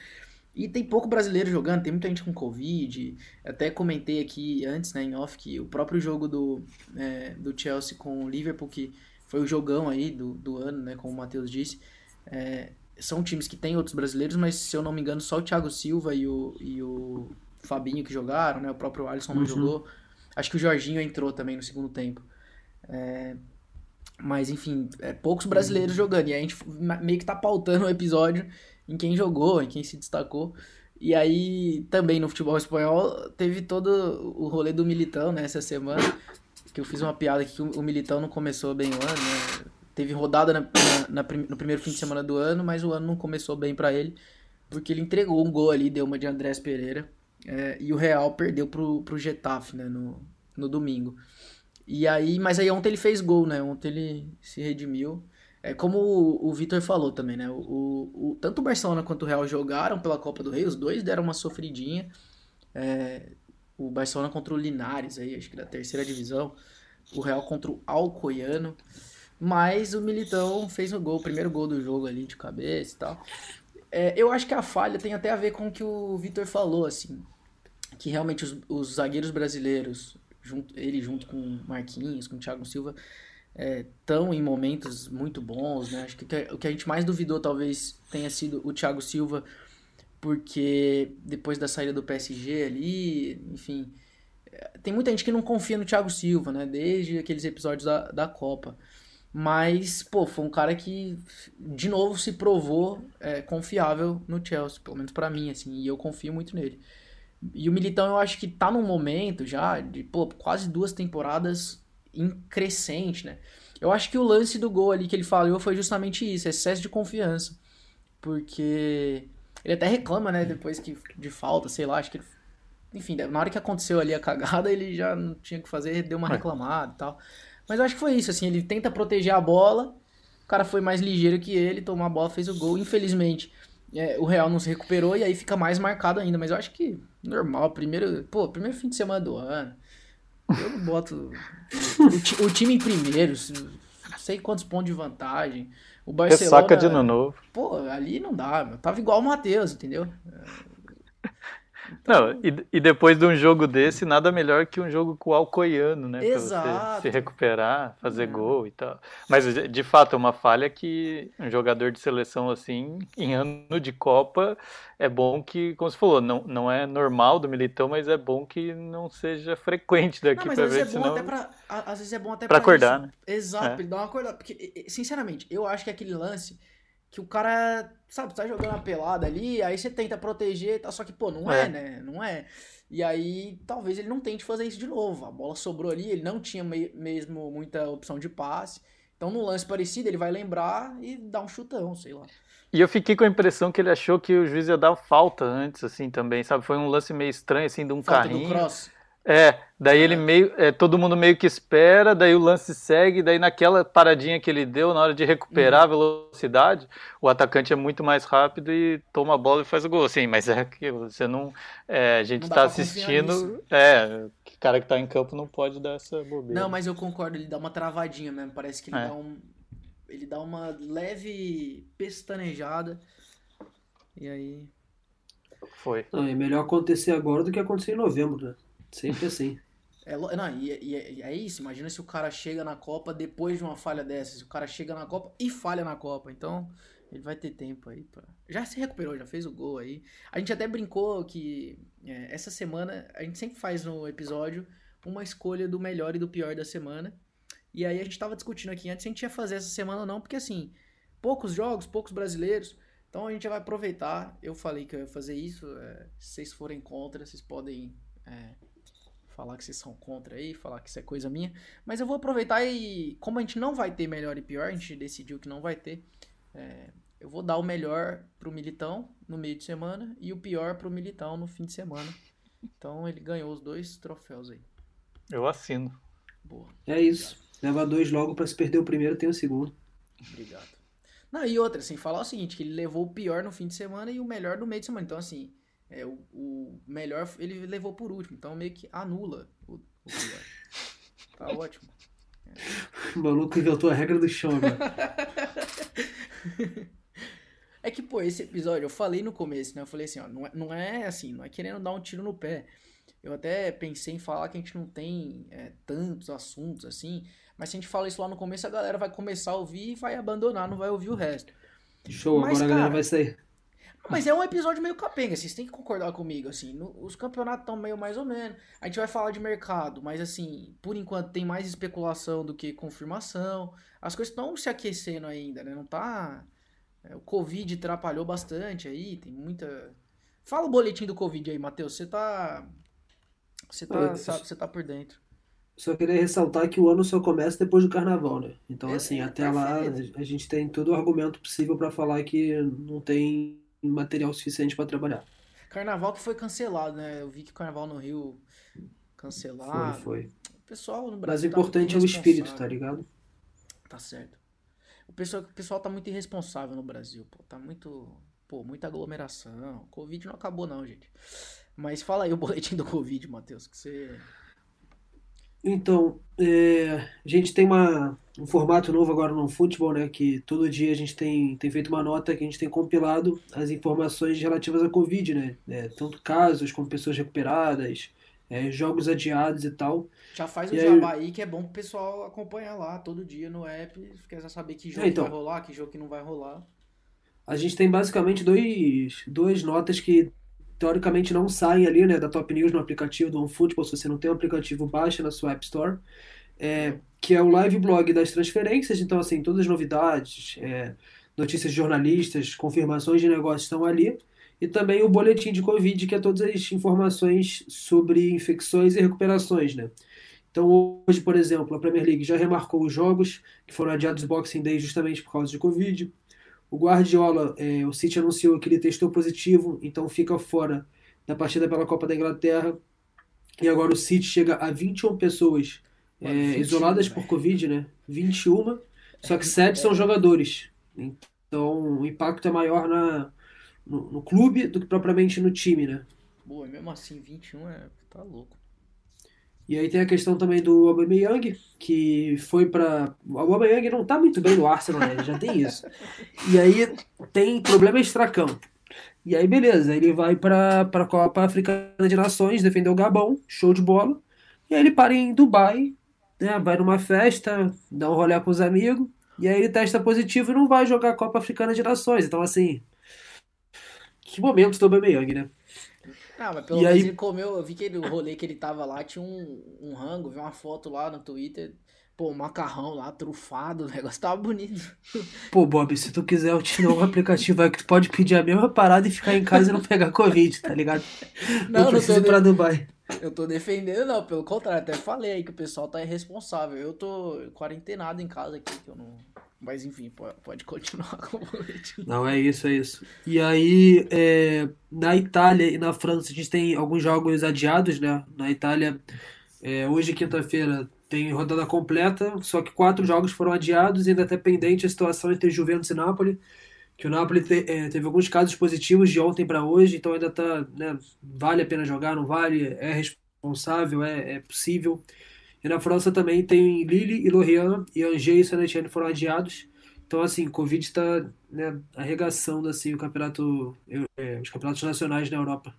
S1: E tem pouco brasileiro jogando, tem muita gente com Covid. Até comentei aqui antes, né, em off, que o próprio jogo do, é, do Chelsea com o Liverpool, que foi o jogão aí do, do ano, né, como o Matheus disse, é, são times que tem outros brasileiros, mas se eu não me engano, só o Thiago Silva e o, e o Fabinho que jogaram, né? O próprio Alisson não
S2: Uhum.
S1: jogou. Acho que o Jorginho entrou também no segundo tempo. É, mas, enfim, é, poucos brasileiros jogando. E a gente meio que tá pautando o episódio em quem jogou, em quem se destacou. E aí, também no futebol espanhol, teve todo o rolê do Militão, né, essa semana. Que eu fiz uma piada que o Militão não começou bem o ano, né? Teve rodada na- na- na no primeiro fim de semana do ano, mas o ano não começou bem pra ele, porque ele entregou um gol ali, deu uma de Andrés Pereira, é, e o Real perdeu pro, pro Getafe, né, no, no domingo. E aí, mas aí ontem ele fez gol, né, ontem ele se redimiu. É como o, o Vitor falou também, né, o, o, o- tanto o Barcelona quanto o Real jogaram pela Copa do Rei, os dois deram uma sofridinha. É, o Barcelona contra o Linares, aí, acho que da terceira divisão, o Real contra o Alcoiano. Mas o Militão fez o gol, o primeiro gol do jogo ali de cabeça e tal. É, eu acho que a falha tem até a ver com o que o Vitor falou, assim. Que realmente os, os zagueiros brasileiros, junto, ele junto com Marquinhos, com o Thiago Silva, estão em momentos muito bons, né? Acho que- o que a gente mais duvidou talvez tenha sido o Thiago Silva, porque depois da saída do PSG ali, enfim, é, tem muita gente que não confia no Thiago Silva, né? Desde aqueles episódios da, da Copa. Mas, pô, foi um cara que, de novo, se provou é, confiável no Chelsea, pelo menos pra mim, assim, e eu confio muito nele. E o Militão, eu acho que tá num momento já de, pô, quase duas temporadas em crescente, né? Eu acho que o lance do gol ali que ele falhou foi justamente isso, excesso de confiança. Porque ele até reclama, né, depois que de falta, sei lá, acho que ele enfim, na hora que aconteceu ali a cagada, ele já não tinha o que fazer, deu uma
S3: É.
S1: reclamada e tal. Mas eu acho que foi isso, assim, ele tenta proteger a bola, o cara foi mais ligeiro que ele, tomou a bola, fez o gol. Infelizmente, é, o Real não se recuperou e aí fica mais marcado ainda. Mas eu acho que normal, primeiro, pô, primeiro fim de semana do ano. Eu não boto o, ti- o time em primeiro, não sei quantos pontos de vantagem. O Barcelona,
S3: Ressaca de ano novo.
S1: pô, ali não dá, meu. Tava igual o Matheus, entendeu?
S3: Não, e, e, depois de um jogo desse, nada melhor que um jogo com o Alcoiano, né?
S1: Exato.
S3: Você se recuperar, fazer é. gol e tal. Mas, de fato, é uma falha que um jogador de seleção assim, em ano de Copa, é bom que, como você falou, não, não é normal do Militão, mas é bom que não seja frequente daqui não, pra ver, é senão...
S1: Pra, às vezes é bom até
S3: pra, pra acordar, isso. né?
S1: Exato, é. ele dá uma acordada. Porque, sinceramente, eu acho que aquele lance que o cara, sabe, tá jogando a pelada ali, aí você tenta proteger tal, só que, pô, não é. é, né? Não é. E aí, talvez ele não tente fazer isso de novo. A bola sobrou ali, ele não tinha me mesmo muita opção de passe. Então, no lance parecido, ele vai lembrar e dá um chutão, sei lá.
S3: E eu fiquei com a impressão que ele achou que o juiz ia dar falta antes, assim, também, sabe? Foi um lance meio estranho, assim, de um falta carrinho. Do cross. É, daí ele meio. É, todo mundo meio que espera, daí o lance segue, daí naquela paradinha que ele deu, na hora de recuperar uhum. a velocidade, o atacante é muito mais rápido e toma a bola e faz o gol. Sim, mas é que você não. É, a gente está assistindo. É, o cara que está em campo não pode dar essa bobeira.
S1: Não, mas eu concordo, ele dá uma travadinha mesmo. Parece que ele é. dá um. Ele dá uma leve pestanejada. E aí.
S3: Foi.
S2: Não, é melhor acontecer agora do que acontecer em novembro, né? Sempre assim.
S1: É, não, e, e, e, é isso, imagina se o cara chega na Copa depois de uma falha dessas. O cara chega na Copa e falha na Copa. Então, ele vai ter tempo aí pra... Já se recuperou, já fez o gol aí. A gente até brincou que é, essa semana, a gente sempre faz no episódio uma escolha do melhor e do pior da semana. E aí a gente tava discutindo aqui antes se a gente ia fazer essa semana ou não, porque assim, poucos jogos, poucos brasileiros. Então a gente vai aproveitar. Eu falei que eu ia fazer isso. É, se vocês forem contra, vocês podem. É, falar que vocês são contra aí, falar que isso é coisa minha. Mas eu vou aproveitar e, como a gente não vai ter melhor e pior, a gente decidiu que não vai ter. É, eu vou dar o melhor pro Militão no meio de semana e o pior pro Militão no fim de semana. Então ele ganhou os dois troféus aí.
S3: Eu assino.
S2: Boa. É isso. Leva dois logo para se perder o primeiro, tem o segundo.
S1: Obrigado. Não, e outra, assim, falar o seguinte, que ele levou o pior no fim de semana e o melhor no meio de semana. Então, assim, é, o, o, melhor ele levou por último, então meio que anula o, o pior. tá (laughs) ótimo.
S2: É. O maluco inventou a regra do chão, velho. (laughs)
S1: É que, pô, esse episódio, eu falei no começo, né? Eu falei assim, ó, não é, não é assim, não é querendo dar um tiro no pé. Eu até pensei em falar que a gente não tem é, tantos assuntos assim, mas se a gente fala isso lá no começo, a galera vai começar a ouvir e vai abandonar, não vai ouvir o resto.
S2: Show, mas, agora cara, a galera vai sair.
S1: Mas é um episódio meio capenga, vocês têm que concordar comigo, assim. No, os campeonatos estão meio mais ou menos. A gente vai falar de mercado, mas assim, por enquanto tem mais especulação do que confirmação. As coisas estão se aquecendo ainda, né? Não tá. É, o Covid atrapalhou bastante aí, tem muita. Fala o boletim do Covid aí, Matheus. Você tá. Você tá, você tá por dentro.
S2: Só queria ressaltar que o ano só começa depois do carnaval, né? Então, é, assim, é, até lá a gente tem todo o argumento possível para falar que não tem material suficiente para trabalhar.
S1: Carnaval que foi cancelado, né? Eu vi que Carnaval no Rio cancelado.
S2: Foi, foi.
S1: O pessoal no
S2: Brasil. Mas o importante é o espírito, tá ligado?
S1: Tá certo. O pessoal, o pessoal tá muito irresponsável no Brasil, pô. Tá muito. Pô, muita aglomeração. Covid não acabou, não, gente. Mas fala aí o boletim do Covid, Matheus, que você.
S2: Então, é, a gente tem uma, um formato novo agora no futebol, né? Que todo dia a gente tem, tem feito uma nota que a gente tem compilado as informações relativas à Covid, né? É, tanto casos como pessoas recuperadas, é, jogos adiados e tal.
S1: Já faz o e jabá aí, que é bom pro pessoal acompanhar lá todo dia no app, quer saber que jogo é, então, vai rolar, que jogo que não vai rolar.
S2: A gente tem basicamente dois, duas notas que teoricamente não saem ali, né, da Top News no aplicativo do OneFootball, se você não tem o aplicativo, baixa na sua App Store, é, que é o live blog das transferências, então assim, todas as novidades, é, notícias de jornalistas, confirmações de negócios estão ali, e também o boletim de Covid, que é todas as informações sobre infecções e recuperações, né. Então hoje, por exemplo, a Premier League já remarcou os jogos que foram adiados do Boxing Day justamente por causa de Covid, o Guardiola, é, o City anunciou que ele testou positivo, então fica fora da partida pela Copa da Inglaterra. E agora o City chega a 21 pessoas é, 21, isoladas por Covid, né? 21, só que 7 são jogadores. Então o impacto é maior na, no, no clube do que propriamente no time, né?
S1: Boa, mesmo assim, 21 é. tá louco.
S2: E aí tem a questão também do Aubameyang, que foi para o Aubameyang não tá muito bem no Arsenal, né? Já tem isso. E aí tem problema extracampo. E aí, beleza, ele vai para a Copa Africana de Nações, defender o Gabão, show de bola. E aí ele para em Dubai, né, vai numa festa, dá um rolê com os amigos, e aí ele testa positivo e não vai jogar a Copa Africana de Nações. Então, assim, que momento do Aubameyang, né?
S1: Ah, mas pelo e menos aí... ele comeu, eu vi que ele, o rolê que ele tava lá tinha um, um rango, vi uma foto lá no Twitter, pô, um macarrão lá, trufado, (laughs) o negócio tava bonito.
S2: Pô, Bob, se tu quiser eu te dou um aplicativo aí que tu pode pedir a mesma parada e ficar em casa e não pegar Covid, tá ligado? Não, não preciso não ir pra Dubai.
S1: Eu tô defendendo, não, pelo contrário, até falei aí que o pessoal tá irresponsável. Eu tô quarentenado em casa aqui, que eu não. Mas enfim, pode continuar (laughs) com o boletim.
S2: Não, é isso, é isso. E aí, é, na Itália e na França, a gente tem alguns jogos adiados, né? Na Itália, é, hoje, quinta-feira, tem rodada completa, só que quatro jogos foram adiados e ainda está pendente a situação entre Juventus e Napoli que o Napoli te, é, teve alguns casos positivos de ontem para hoje, então ainda tá, né, vale a pena jogar, não vale, é responsável, é, é possível. E na França também tem Lille e Lorient, e Angers e Saint-Etienne foram adiados. Então, assim, Covid está né, arregaçando assim, o campeonato, é, os campeonatos nacionais na Europa.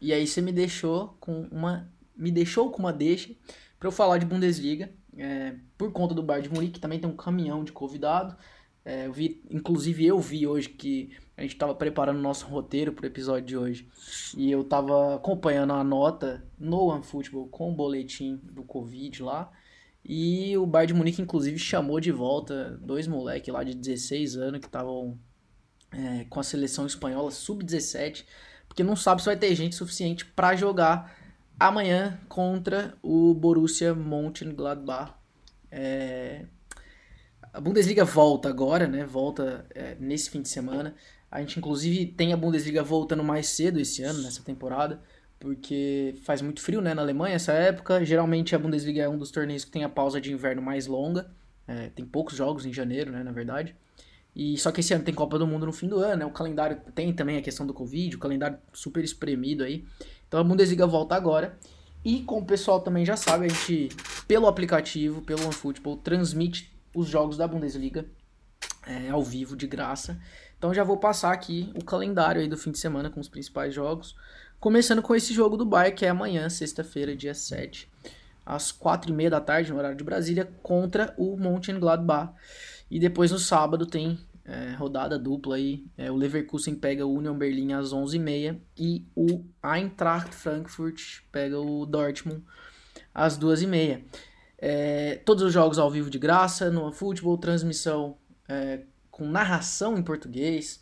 S1: E aí você me deixou com uma, me deixou com uma deixa para eu falar de Bundesliga, é, por conta do Bayern de Munique, que também tem um caminhão de convidado. É, eu vi, inclusive eu vi hoje que a gente estava preparando o nosso roteiro para o episódio de hoje e eu estava acompanhando a nota no OneFootball com o boletim do Covid lá e o Bayern de Munique inclusive chamou de volta dois moleques lá de 16 anos que estavam é, com a seleção espanhola sub-17 porque não sabe se vai ter gente suficiente para jogar amanhã contra o Borussia Mönchengladbach é, a Bundesliga volta agora, né? Volta é, nesse fim de semana. A gente, inclusive, tem a Bundesliga voltando mais cedo esse ano, nessa temporada, porque faz muito frio, né? Na Alemanha, essa época. Geralmente, a Bundesliga é um dos torneios que tem a pausa de inverno mais longa. É, tem poucos jogos em janeiro, né? Na verdade. E só que esse ano tem Copa do Mundo no fim do ano, né? O calendário tem também a questão do Covid, o calendário super espremido aí. Então a Bundesliga volta agora. E como o pessoal também já sabe, a gente, pelo aplicativo, pelo OneFootball, transmite os jogos da Bundesliga é, ao vivo, de graça. Então já vou passar aqui o calendário aí do fim de semana com os principais jogos. Começando com esse jogo do Bayern, que é amanhã, sexta-feira, dia 7, às 4h30 da tarde, no horário de Brasília, contra o Mönchengladbach. E depois no sábado tem é, rodada dupla aí. É, o Leverkusen pega o Union Berlin às 11h30 e o Eintracht Frankfurt pega o Dortmund às 2h30. É, todos os jogos ao vivo de graça, no futebol, transmissão é, com narração em português,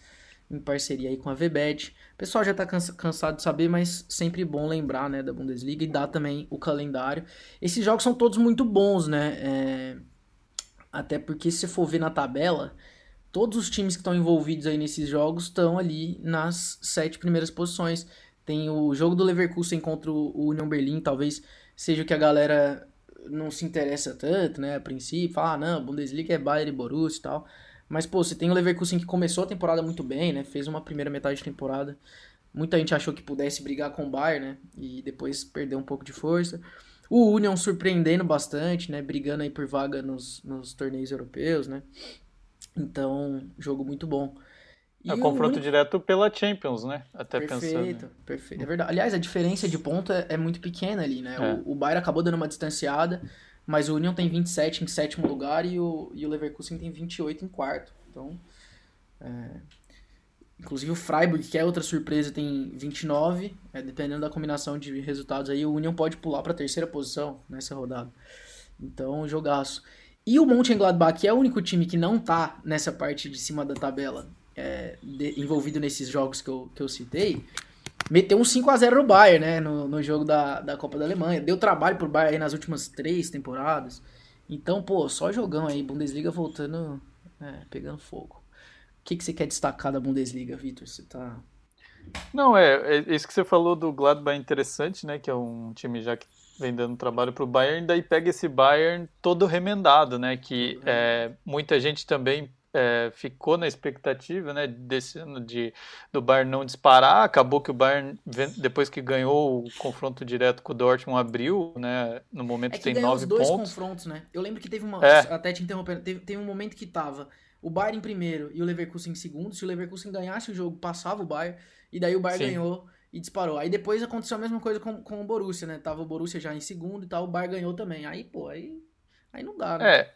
S1: em parceria aí com a VBET. O pessoal já está cansado de saber, mas sempre bom lembrar né, da Bundesliga e dar também o calendário. Esses jogos são todos muito bons, né? É, até porque se for ver na tabela, todos os times que estão envolvidos aí nesses jogos estão ali nas sete primeiras posições. Tem o jogo do Leverkusen contra o Union Berlin, talvez seja o que a galera não se interessa tanto, né, a princípio, fala, ah, não, Bundesliga é Bayern e Borussia e tal. Mas, pô, você tem o Leverkusen que começou a temporada muito bem, né, fez uma primeira metade de temporada. Muita gente achou que pudesse brigar com o Bayern, né, e depois perdeu um pouco de força. O Union surpreendendo bastante, né, brigando aí por vaga nos, nos torneios europeus, né. Então, jogo muito bom.
S3: É confronto único... direto pela Champions, né? Até
S1: perfeito,
S3: pensando.
S1: Perfeito, é verdade. Aliás, a diferença de ponto é, é muito pequena ali, né? É. O, o Bayern acabou dando uma distanciada, mas o Union tem 27 em sétimo lugar e o, e o Leverkusen tem 28 em quarto. Então, é... inclusive o Freiburg, que é outra surpresa, tem 29. É, dependendo da combinação de resultados aí, o Union pode pular para a terceira posição nessa rodada. Então, jogaço. E o Mönchengladbach, que é o único time que não tá nessa parte de cima da tabela, é, de, envolvido nesses jogos que eu, que eu citei, meteu um 5 a 0 no Bayern, né, no, no jogo da, da Copa da Alemanha. Deu trabalho pro Bayern aí nas últimas três temporadas. Então, pô, só jogão aí, Bundesliga voltando, é, pegando fogo. O que, que você quer destacar da Bundesliga, Vitor? Você tá...
S3: Não, é, é, isso que você falou do Gladbach é interessante, né, que é um time já que vem dando trabalho pro Bayern, daí pega esse Bayern todo remendado, né, que é, muita gente também é, ficou na expectativa né, desse ano de, do Bayern não disparar. Acabou que o Bayern, depois que ganhou o confronto direto com o Dortmund, abriu, né? No momento é que tem nove pontos.
S1: dois confrontos, né? Eu lembro que teve uma. É. Até te interrompendo, teve, teve um momento que tava o Bayern em primeiro e o Leverkusen em segundo. Se o Leverkusen ganhasse o jogo, passava o Bayern. E daí o Bayern Sim. ganhou e disparou. Aí depois aconteceu a mesma coisa com, com o Borussia, né? Tava o Borussia já em segundo e tal, o Bayern ganhou também. Aí, pô, aí, aí não dá,
S3: né? É,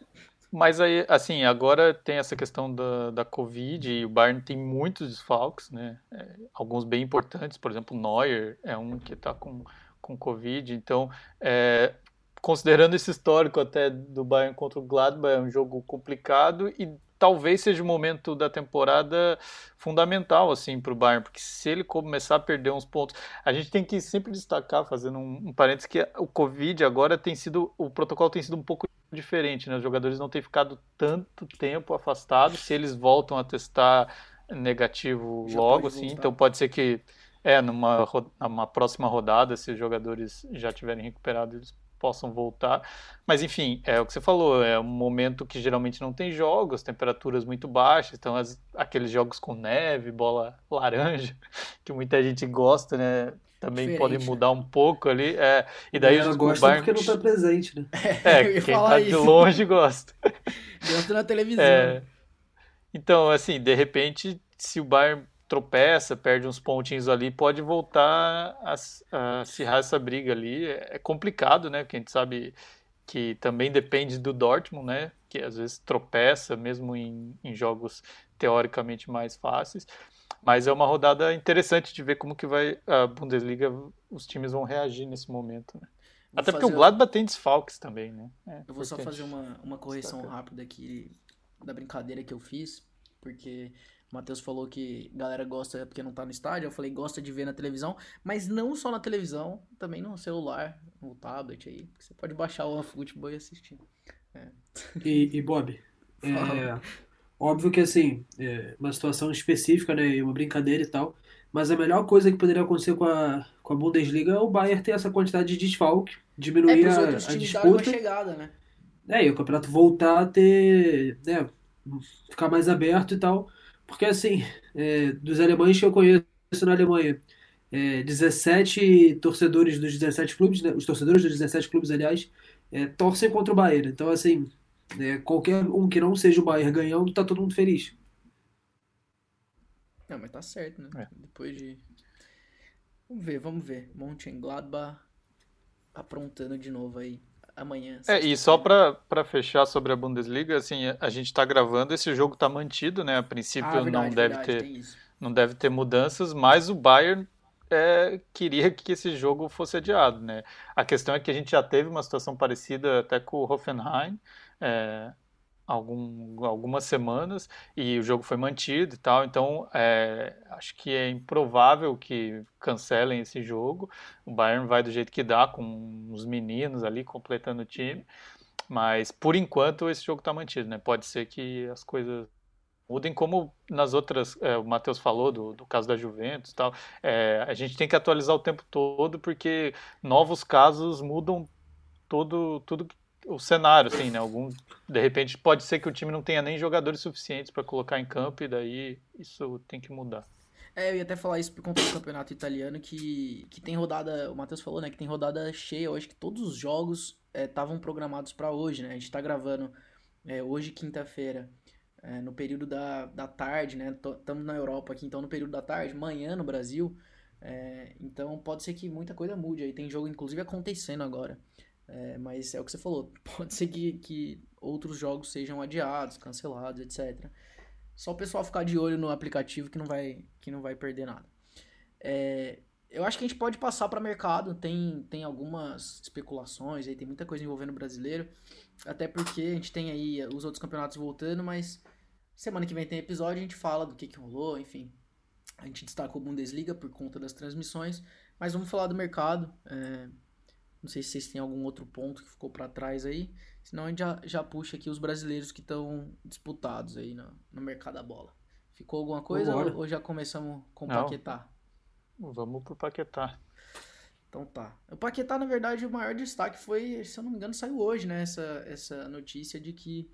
S3: mas aí, assim, agora tem essa questão da, da Covid e o Bayern tem muitos desfalques, né? É, alguns bem importantes, por exemplo, Neuer é um que tá com, com Covid. Então, é, considerando esse histórico até do Bayern contra o Gladbach, é um jogo complicado e talvez seja o momento da temporada fundamental assim para o Bayern, porque se ele começar a perder uns pontos, a gente tem que sempre destacar, fazendo um, um parênteses, que o Covid agora tem sido, o protocolo tem sido um pouco diferente, né? Os jogadores não têm ficado tanto tempo afastados, se eles voltam a testar negativo já logo, assim, então pode ser que é numa, numa próxima rodada, se os jogadores já tiverem recuperado, eles possam voltar. Mas enfim, é o que você falou, é um momento que geralmente não tem jogos, temperaturas muito baixas, então as, aqueles jogos com neve, bola laranja, (laughs) que muita gente gosta, né? Também Diferente. podem mudar um pouco ali. É, e daí
S2: os gosta Bayern... porque não está presente, né? (laughs)
S3: É, quem está de longe gosta.
S1: Gosta na televisão. É,
S3: então, assim, de repente, se o Bayern tropeça, perde uns pontinhos ali, pode voltar a, a acirrar essa briga ali. É, é complicado, né? Porque a gente sabe que também depende do Dortmund, né? Que às vezes tropeça, mesmo em, em jogos teoricamente mais fáceis. Mas é uma rodada interessante de ver como que vai a Bundesliga, os times vão reagir nesse momento, né? Até porque o Gladbach tem desfalques também, né?
S1: É, eu vou só fazer uma, uma correção rápida aqui da brincadeira que eu fiz, porque o Matheus falou que galera gosta porque não tá no estádio. Eu falei, gosta de ver na televisão, mas não só na televisão, também no celular, no tablet aí. Você pode baixar o OneFootball e assistir. É.
S2: E, e Bob, (laughs) é, óbvio que assim, é uma situação específica, né? Uma brincadeira e tal. Mas a melhor coisa que poderia acontecer com a, com a Bundesliga é o Bayern ter essa quantidade de desfalque, diminuir é, a, a disputa.
S1: Chegada, né?
S2: É, e o campeonato voltar a ter. Né, ficar mais aberto e tal. Porque, assim, é, dos alemães que eu conheço na Alemanha, é, 17 torcedores dos 17 clubes, né, os torcedores dos 17 clubes, aliás, é, torcem contra o Bayern. Então, assim, é, qualquer um que não seja o Bayern ganhando, tá todo mundo feliz.
S1: Não, mas tá certo, né? É. Depois de. Vamos ver, vamos ver. Mönchengladbach aprontando de novo aí amanhã.
S3: É, e só para fechar sobre a Bundesliga, assim, a gente está gravando, esse jogo está mantido, né? A princípio ah, verdade, não deve verdade, ter não deve ter mudanças, mas o Bayern é, queria que esse jogo fosse adiado, né? A questão é que a gente já teve uma situação parecida até com o Hoffenheim, é, algum, algumas semanas e o jogo foi mantido e tal. Então, é, acho que é improvável que cancelem esse jogo. O Bayern vai do jeito que dá, com os meninos ali completando o time. Mas, por enquanto, esse jogo está mantido. Né? Pode ser que as coisas mudem, como nas outras, é, o Matheus falou do, do, caso da Juventus e tal. É, a gente tem que atualizar o tempo todo, porque novos casos mudam todo, tudo o cenário, assim, né? Algum, de repente pode ser que o time não tenha nem jogadores suficientes para colocar em campo e daí isso tem que mudar.
S1: É, eu ia até falar isso por conta do campeonato italiano, que, que tem rodada, o Matheus falou, né, que tem rodada cheia, acho que todos os jogos estavam é, programados para hoje, né, a gente tá gravando é, hoje, quinta-feira, é, no período da, da tarde, né, estamos na Europa aqui, então no período da tarde, manhã no Brasil, é, então pode ser que muita coisa mude aí, tem jogo inclusive acontecendo agora. É, mas é o que você falou, (laughs) pode ser que, que outros jogos sejam adiados, cancelados, etc. Só o pessoal ficar de olho no aplicativo que não vai, que não vai perder nada. É, eu acho que a gente pode passar para mercado, tem, tem algumas especulações, aí tem muita coisa envolvendo o brasileiro, até porque a gente tem aí os outros campeonatos voltando, mas semana que vem tem episódio, a gente fala do que, que rolou, enfim. A gente destacou Bundesliga por conta das transmissões, mas vamos falar do mercado. É, não sei se vocês têm algum outro ponto que ficou para trás aí. Senão a gente já, já puxa aqui os brasileiros que estão disputados aí no, no mercado da bola. Ficou alguma coisa ou, ou, já começamos com o Paquetá?
S3: Vamos pro Paquetá.
S1: Então tá. O Paquetá, na verdade, o maior destaque foi, se eu não me engano, saiu hoje, né? Essa, essa notícia de que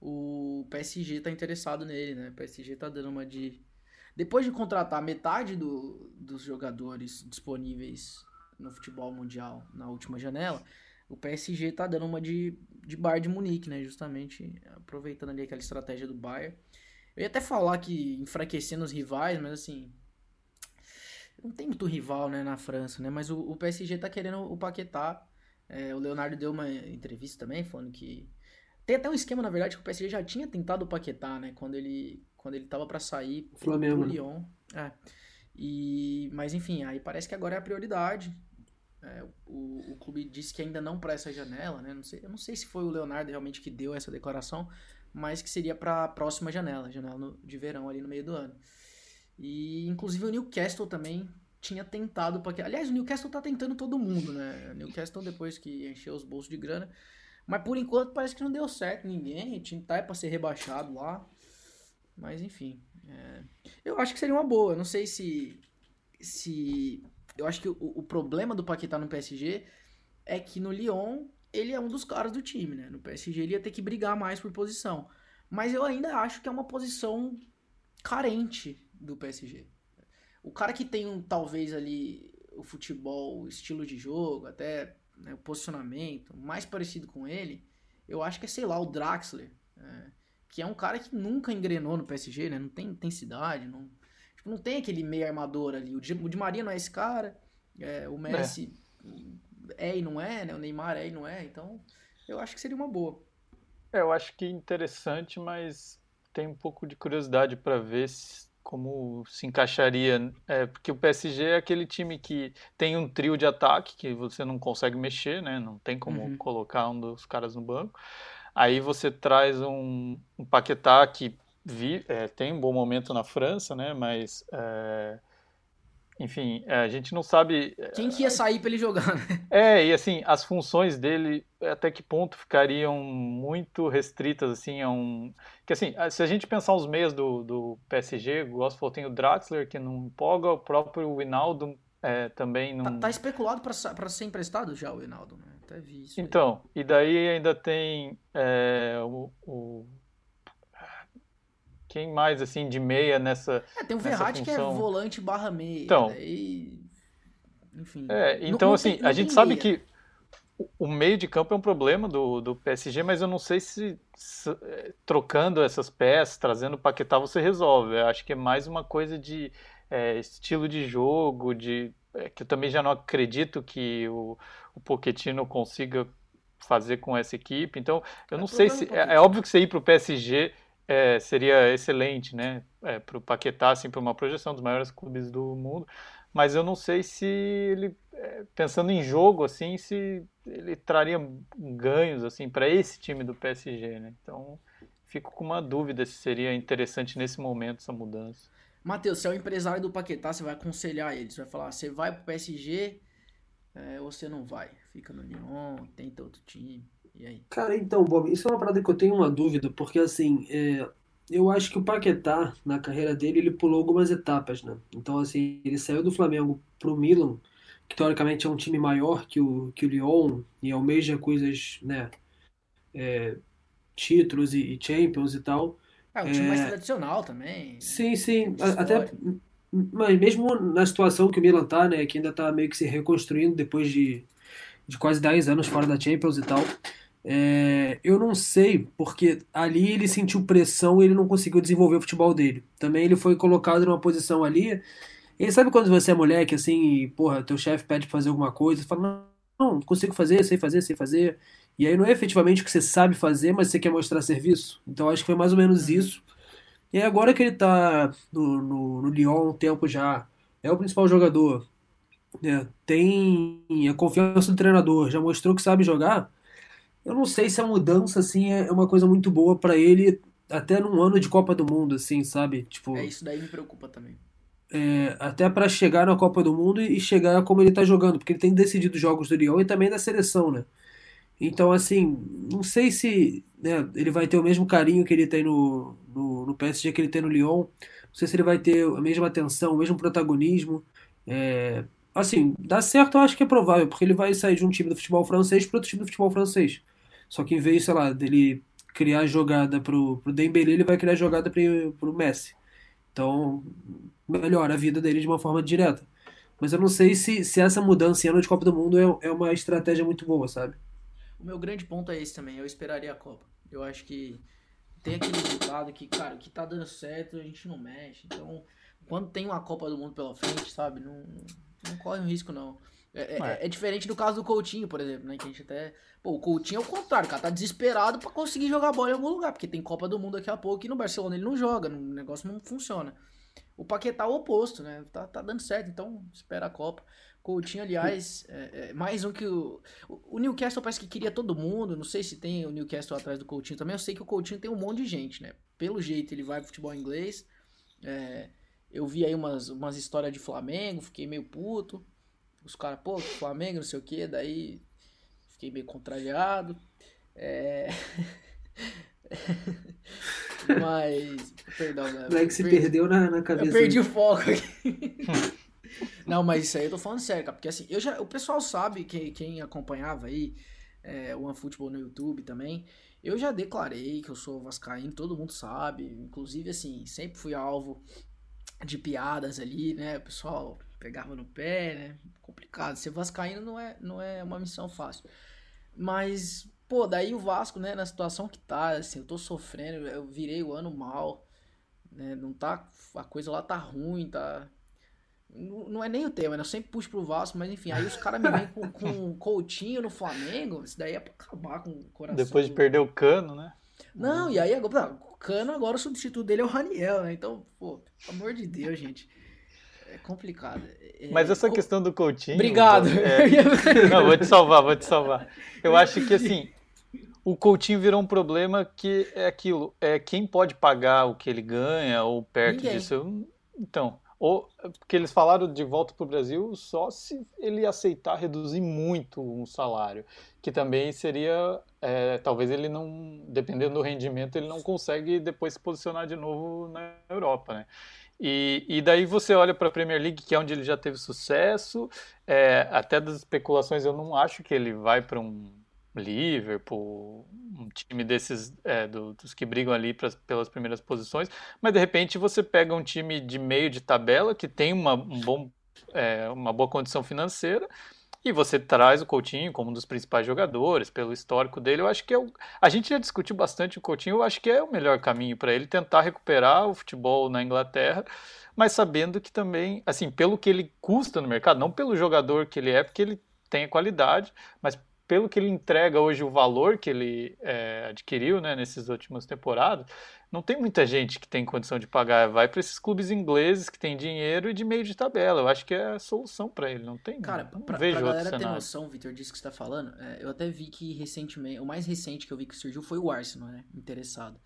S1: o PSG tá interessado nele, né? O PSG tá dando uma de. Depois de contratar metade do, dos jogadores disponíveis no futebol mundial na última janela, o PSG tá dando uma de, de Bayern de Munique, né? Justamente aproveitando ali aquela estratégia do Bayern. Eu ia até falar que enfraquecendo os rivais, mas assim. Não tem muito rival, né, na França, né? Mas o, o PSG tá querendo o Paquetá. É, o Leonardo deu uma entrevista também, falando que. Tem até um esquema, na verdade, que o PSG já tinha tentado o Paquetá, né? Quando ele, quando ele tava para sair
S2: Flamengo,
S1: pro né? Lyon. É. E, mas enfim, aí parece que agora é a prioridade. É, o, o clube disse que ainda não para essa janela, né? Não sei, eu não sei se foi o Leonardo realmente que deu essa declaração, mas que seria para a próxima janela, janela no, de verão ali no meio do ano. E inclusive o Newcastle também tinha tentado porque aliás o Newcastle tá tentando todo mundo, né? O Newcastle depois que encheu os bolsos de grana, mas por enquanto parece que não deu certo ninguém, o time tá é para ser rebaixado lá. Mas enfim, é... eu acho que seria uma boa. Não sei se se eu acho que o, o problema do Paquetá no PSG é que no Lyon ele é um dos caras do time, né? No PSG ele ia ter que brigar mais por posição. Mas eu ainda acho que é uma posição carente do PSG. O cara que tem um, talvez ali o futebol, o estilo de jogo, até né, o posicionamento mais parecido com ele, eu acho que é, sei lá, o Draxler. É, que é um cara que nunca engrenou no PSG, né? Não tem intensidade, não, tipo, não tem aquele meio armador ali. O Di, o Di Maria não é esse cara, é, o Messi é. é. e não é, né? O Neymar é e não é, então eu acho que seria uma boa.
S3: É, eu acho que interessante, mas tem um pouco de curiosidade para ver se, como se encaixaria, é, porque o PSG é aquele time que tem um trio de ataque que você não consegue mexer, né? Não tem como uhum. colocar um dos caras no banco. Aí você traz um, um Paquetá que vi, é, tem um bom momento na França, né? Mas, é, enfim, é, a gente não sabe...
S1: É, Quem que ia sair para ele jogar, né?
S3: É, e assim, as funções dele até que ponto ficariam muito restritas, assim, a um... Que assim, se a gente pensar os meios do, do PSG, gosto falou, tem o Draxler, que não empolga, o próprio Winaldo é, também não...
S1: Tá, tá especulado para ser emprestado já o Winaldo, né? até vi isso.
S3: Então, aí. e daí ainda tem é, o, o, Quem mais, assim, de meia nessa.
S1: É, tem o Verratti que é volante barra meia.
S3: Então.
S1: Daí... Enfim.
S3: É, então, não, assim, não tem, a gente sabe que o meio de campo é um problema do, do PSG, mas eu não sei se, se é, trocando essas peças, trazendo o Paquetá, você resolve. Eu acho que é mais uma coisa de é, estilo de jogo, de é, que eu também já não acredito que o, o Pochettino consiga fazer com essa equipe. Então, eu não é sei se. É, é, óbvio que você ir para o PSG é, seria excelente, né? É, para o Paquetá, assim, para uma projeção dos maiores clubes do mundo. Mas eu não sei se ele, é, pensando em jogo, assim, se ele traria ganhos, assim, para esse time do PSG, né? Então, fico com uma dúvida se seria interessante nesse momento essa mudança.
S1: Matheus, você é o empresário do Paquetá, você vai aconselhar ele, você vai falar, você vai pro PSG é, ou você não vai? Fica no Lyon, tenta outro time, e aí?
S2: Cara, então, Bob, isso é uma parada que eu tenho uma dúvida, porque assim, é, eu acho que o Paquetá, na carreira dele, ele pulou algumas etapas, né? Então, assim, ele saiu do Flamengo pro Milan, que teoricamente é um time maior que o, que o Lyon, e almeja coisas, né, é, títulos e, e Champions e tal,
S1: é, um time é... mais tradicional também.
S2: Sim, sim. Até, mas mesmo na situação que o Milan tá, né, que ainda tá meio que se reconstruindo depois de, de quase 10 anos fora da Champions e tal, é, eu não sei, porque ali ele sentiu pressão e ele não conseguiu desenvolver o futebol dele. Também ele foi colocado numa posição ali. E sabe quando você é moleque, assim, e, porra, teu chefe pede pra fazer alguma coisa, você fala, não, não consigo fazer, sei fazer, sei fazer. E aí não é efetivamente o que você sabe fazer, mas você quer mostrar serviço. Então acho que foi mais ou menos uhum. isso. E aí agora que ele tá no, no, no Lyon há um tempo já, é o principal jogador, né? tem a confiança do treinador, já mostrou que sabe jogar. Eu não sei se a mudança assim é uma coisa muito boa para ele até num ano de Copa do Mundo, assim, sabe? Tipo,
S1: é isso daí me preocupa também.
S2: É, até para chegar na Copa do Mundo e chegar como ele tá jogando, porque ele tem decidido jogos do Lyon e também da seleção, né? Então, assim, não sei se né, ele vai ter o mesmo carinho que ele tem no, no, no, PSG que ele tem no Lyon. Não sei se ele vai ter a mesma atenção, o mesmo protagonismo. É, assim, dá certo, eu acho que é provável, porque ele vai sair de um time do futebol francês para outro time do futebol francês. Só que em vez, sei lá, dele criar jogada pro, pro Dembélé, ele vai criar jogada pro, pro Messi. Então, melhora a vida dele de uma forma direta. Mas eu não sei se, se essa mudança em ano de Copa do Mundo é, é uma estratégia muito boa, sabe?
S1: O meu grande ponto é esse também. Eu esperaria a Copa. Eu acho que tem aquele resultado que, cara, o que tá dando certo a gente não mexe. Então, quando tem uma Copa do Mundo pela frente, sabe? Não, não corre um risco, não. É, é, é, diferente do caso do Coutinho, por exemplo, né? Que a gente até. Pô, o Coutinho é o contrário, o cara tá desesperado para conseguir jogar bola em algum lugar, porque tem Copa do Mundo daqui a pouco e no Barcelona ele não joga, o negócio não funciona. O Paquetá é o oposto, né? Tá, tá dando certo, então espera a Copa. Coutinho, aliás, é, é mais um que o, o Newcastle parece que queria todo mundo. Não sei se tem o Newcastle atrás do Coutinho também. Eu sei que o Coutinho tem um monte de gente, né? Pelo jeito ele vai pro futebol inglês. É, eu vi aí umas, umas histórias de Flamengo, fiquei meio puto. Os caras, pô, Flamengo, não sei o que, daí fiquei meio contrariado. É. (laughs) Mas. Perdão, né?
S2: Moleque se perdi, perdeu na, na cabeça.
S1: Eu perdi o foco aqui. (laughs) Não, mas isso aí eu tô falando sério, cara. Porque assim, eu já, o pessoal sabe, que, quem acompanhava aí é, o OneFootball no YouTube também. Eu já declarei que eu sou vascaíno, todo mundo sabe. Inclusive, assim, sempre fui alvo de piadas ali, né? O pessoal pegava no pé, né? Complicado. Ser vascaíno não é, não é uma missão fácil. Mas, pô, daí o Vasco, né, na situação que tá, assim, eu tô sofrendo, eu virei o ano mal, né? Não tá. A coisa lá tá ruim, tá. Não é nem o tema, né? Eu sempre puxo pro Vasco, mas enfim, aí os caras me vêm com, com Coutinho no Flamengo, isso daí é pra acabar com o coração.
S3: Depois de perder o cano, né?
S1: Não, e aí agora, o Cano agora o substituto dele é o Raniel, né? Então, pô, pelo amor de Deus, gente. É complicado. É,
S3: Mas essa questão do Coutinho.
S1: Obrigado. (laughs)
S3: É... Não, vou te salvar, vou te salvar. Eu acho que assim, o Coutinho virou um problema que é aquilo. É quem pode pagar o que ele ganha ou perto Ninguém. disso. Então, ou porque eles falaram de volta para o Brasil só se ele aceitar reduzir muito um salário, que também seria é, talvez ele não, dependendo do rendimento, ele não consegue depois se posicionar de novo na Europa, né? E, e daí você olha para a Premier League, que é onde ele já teve sucesso, é, até das especulações eu não acho que ele vai para um Liverpool, um time desses é, do, dos que brigam ali pelas primeiras posições, mas de repente você pega um time de meio de tabela que tem uma, um bom, é, uma boa condição financeira e você traz o Coutinho como um dos principais jogadores, pelo histórico dele. Eu acho que é o... a gente já discutiu bastante o Coutinho, eu acho que é o melhor caminho para ele tentar recuperar o futebol na Inglaterra, mas sabendo que também, assim, pelo que ele custa no mercado, não pelo jogador que ele é, porque ele tem a qualidade, mas pelo que ele entrega hoje, o valor que ele é, adquiriu né, nessas últimas temporadas, não tem muita gente que tem condição de pagar. Vai para esses clubes ingleses que tem dinheiro e de meio de tabela. Eu acho que é a solução para ele. Não tem.
S1: Cara,
S3: não
S1: pra,
S3: vejo
S1: pra
S3: galera
S1: ter noção, Vitor, disso que você está falando, é, eu até vi que recentemente, o mais recente que eu vi que surgiu foi o Arsenal, né? Interessado.